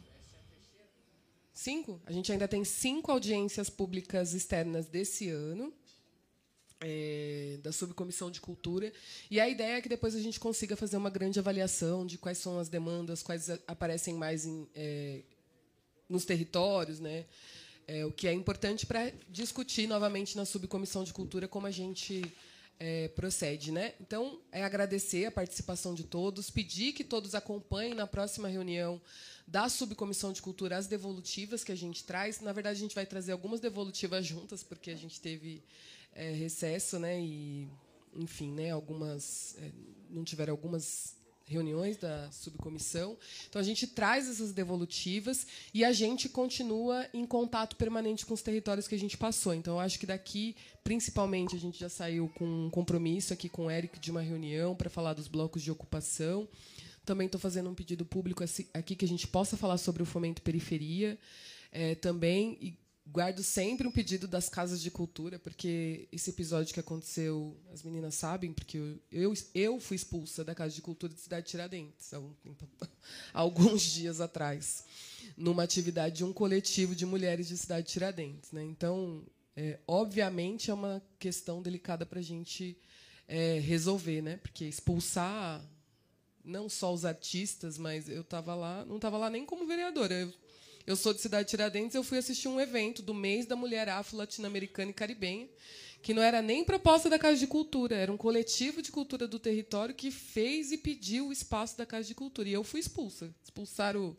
Cinco? A gente ainda tem cinco audiências públicas externas desse ano é, da subcomissão de cultura e a ideia é que depois a gente consiga fazer uma grande avaliação de quais são as demandas, quais aparecem mais em, é, nos territórios, né? É, o que é importante para discutir novamente na subcomissão de cultura como a gente é, procede, né? Então é agradecer a participação de todos, pedir que todos acompanhem na próxima reunião da subcomissão de cultura as devolutivas que a gente traz. Na verdade a gente vai trazer algumas devolutivas juntas porque a gente teve é, recesso, né? E, enfim, né? Algumas é, não tiveram algumas reuniões da subcomissão. Então a gente traz essas devolutivas e a gente continua em contato permanente com os territórios que a gente passou. Então acho que daqui, principalmente, a gente já saiu com um compromisso aqui com o Eric de uma reunião para falar dos blocos de ocupação. Também estou fazendo um pedido público aqui que a gente possa falar sobre o fomento periferia. É, também guardo sempre um pedido das casas de cultura, porque esse episódio que aconteceu, as meninas sabem, porque eu, eu, fui expulsa da Casa de Cultura de Cidade Tiradentes, há, então, alguns dias atrás, numa atividade de um coletivo de mulheres de Cidade Tiradentes. Né? Então, é, obviamente, é uma questão delicada para a gente é, resolver, né? porque expulsar não só os artistas, mas eu estava lá, não estava lá nem como vereadora. Eu eu sou de Cidade Tiradentes, eu fui assistir um evento do mês da mulher afro-latino-americana e caribenha, que não era nem proposta da Casa de Cultura, era um coletivo de cultura do território que fez e pediu o espaço da Casa de Cultura. E eu fui expulsa. Expulsaram o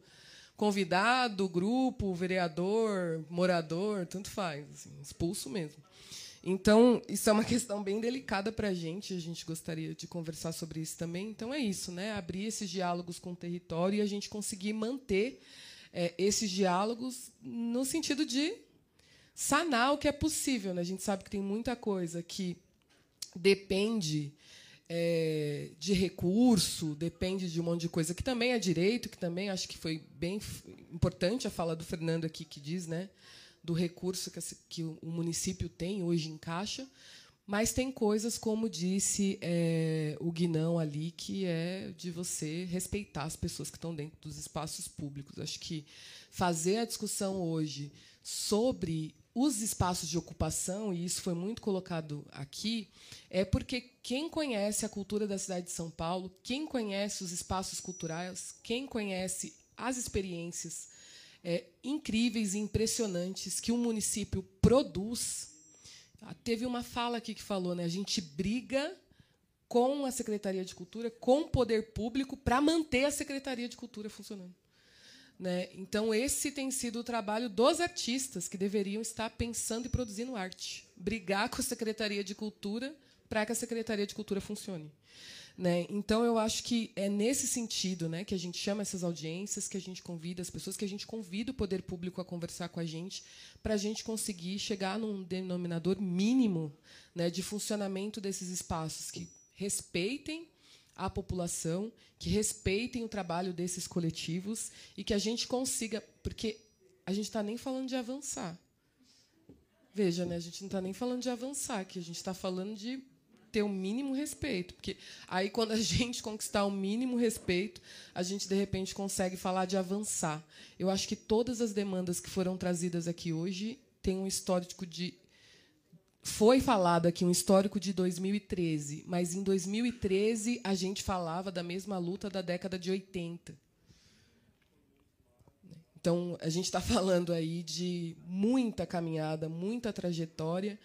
convidado, o grupo, o vereador, morador, tanto faz. Assim, expulso mesmo. Então, isso é uma questão bem delicada para a gente, a gente gostaria de conversar sobre isso também. Então, é isso, né? abrir esses diálogos com o território e a gente conseguir manter é, esses diálogos no sentido de sanar o que é possível. Né? A gente sabe que tem muita coisa que depende é, de recurso, depende de um monte de coisa que também é direito, que também acho que foi bem importante a fala do Fernando aqui que diz, né, do recurso que, que o município tem hoje em caixa, mas tem coisas, como disse é, o Guinão ali, que é de você respeitar as pessoas que estão dentro dos espaços públicos. Acho que fazer a discussão hoje sobre os espaços de ocupação, e isso foi muito colocado aqui, é porque quem conhece a cultura da cidade de São Paulo, quem conhece os espaços culturais, quem conhece as experiências é, incríveis e impressionantes que o município produz teve uma fala aqui que falou, né? A gente briga com a Secretaria de Cultura, com o poder público, para manter a Secretaria de Cultura funcionando. Né? Então, esse tem sido o trabalho dos artistas que deveriam estar pensando e produzindo arte. Brigar com a Secretaria de Cultura para que a Secretaria de Cultura funcione. Né? Então, eu acho que é nesse sentido né, que a gente chama essas audiências, que a gente convida as pessoas, que a gente convida o poder público a conversar com a gente, para a gente conseguir chegar num denominador mínimo né, de funcionamento desses espaços que respeitem a população, que respeitem o trabalho desses coletivos e que a gente consiga. Porque a gente está nem falando de avançar. Veja, né, a gente não está nem falando de avançar, que a gente está falando de ter o mínimo respeito. Porque aí, quando a gente conquistar o mínimo respeito, a gente, de repente, consegue falar de avançar. Eu acho que todas as demandas que foram trazidas aqui hoje têm um histórico de. Foi falado aqui um histórico de 2013, mas em 2013 a gente falava da mesma luta da década de 80. Então, a gente está falando aí de muita caminhada, muita trajetória,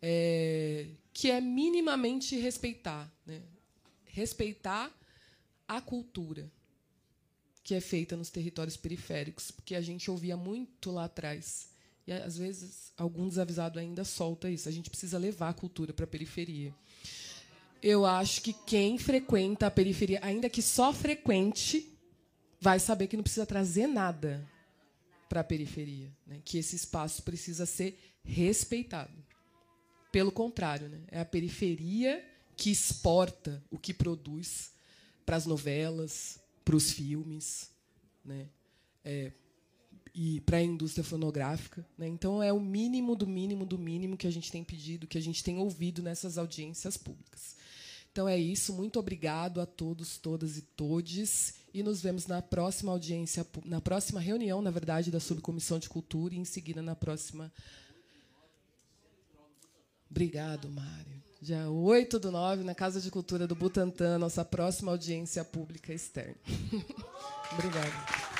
é, que é minimamente respeitar, né? respeitar a cultura que é feita nos territórios periféricos, porque a gente ouvia muito lá atrás. E às vezes algum desavisado ainda solta isso. A gente precisa levar a cultura para a periferia. Eu acho que quem frequenta a periferia, ainda que só frequente, vai saber que não precisa trazer nada para a periferia, né? que esse espaço precisa ser respeitado. Pelo contrário, né? é a periferia que exporta o que produz para as novelas, para os filmes, né? É, e para a indústria fonográfica. Né? Então, é o mínimo do mínimo do mínimo que a gente tem pedido, que a gente tem ouvido nessas audiências públicas. Então, é isso. Muito obrigado a todos, todas e todes. E nos vemos na próxima audiência, na próxima reunião, na verdade, da Subcomissão de Cultura, e em seguida na próxima Obrigado, Mário. Dia 8 do 9, na Casa de Cultura do Butantã, nossa próxima audiência pública externa. Obrigada.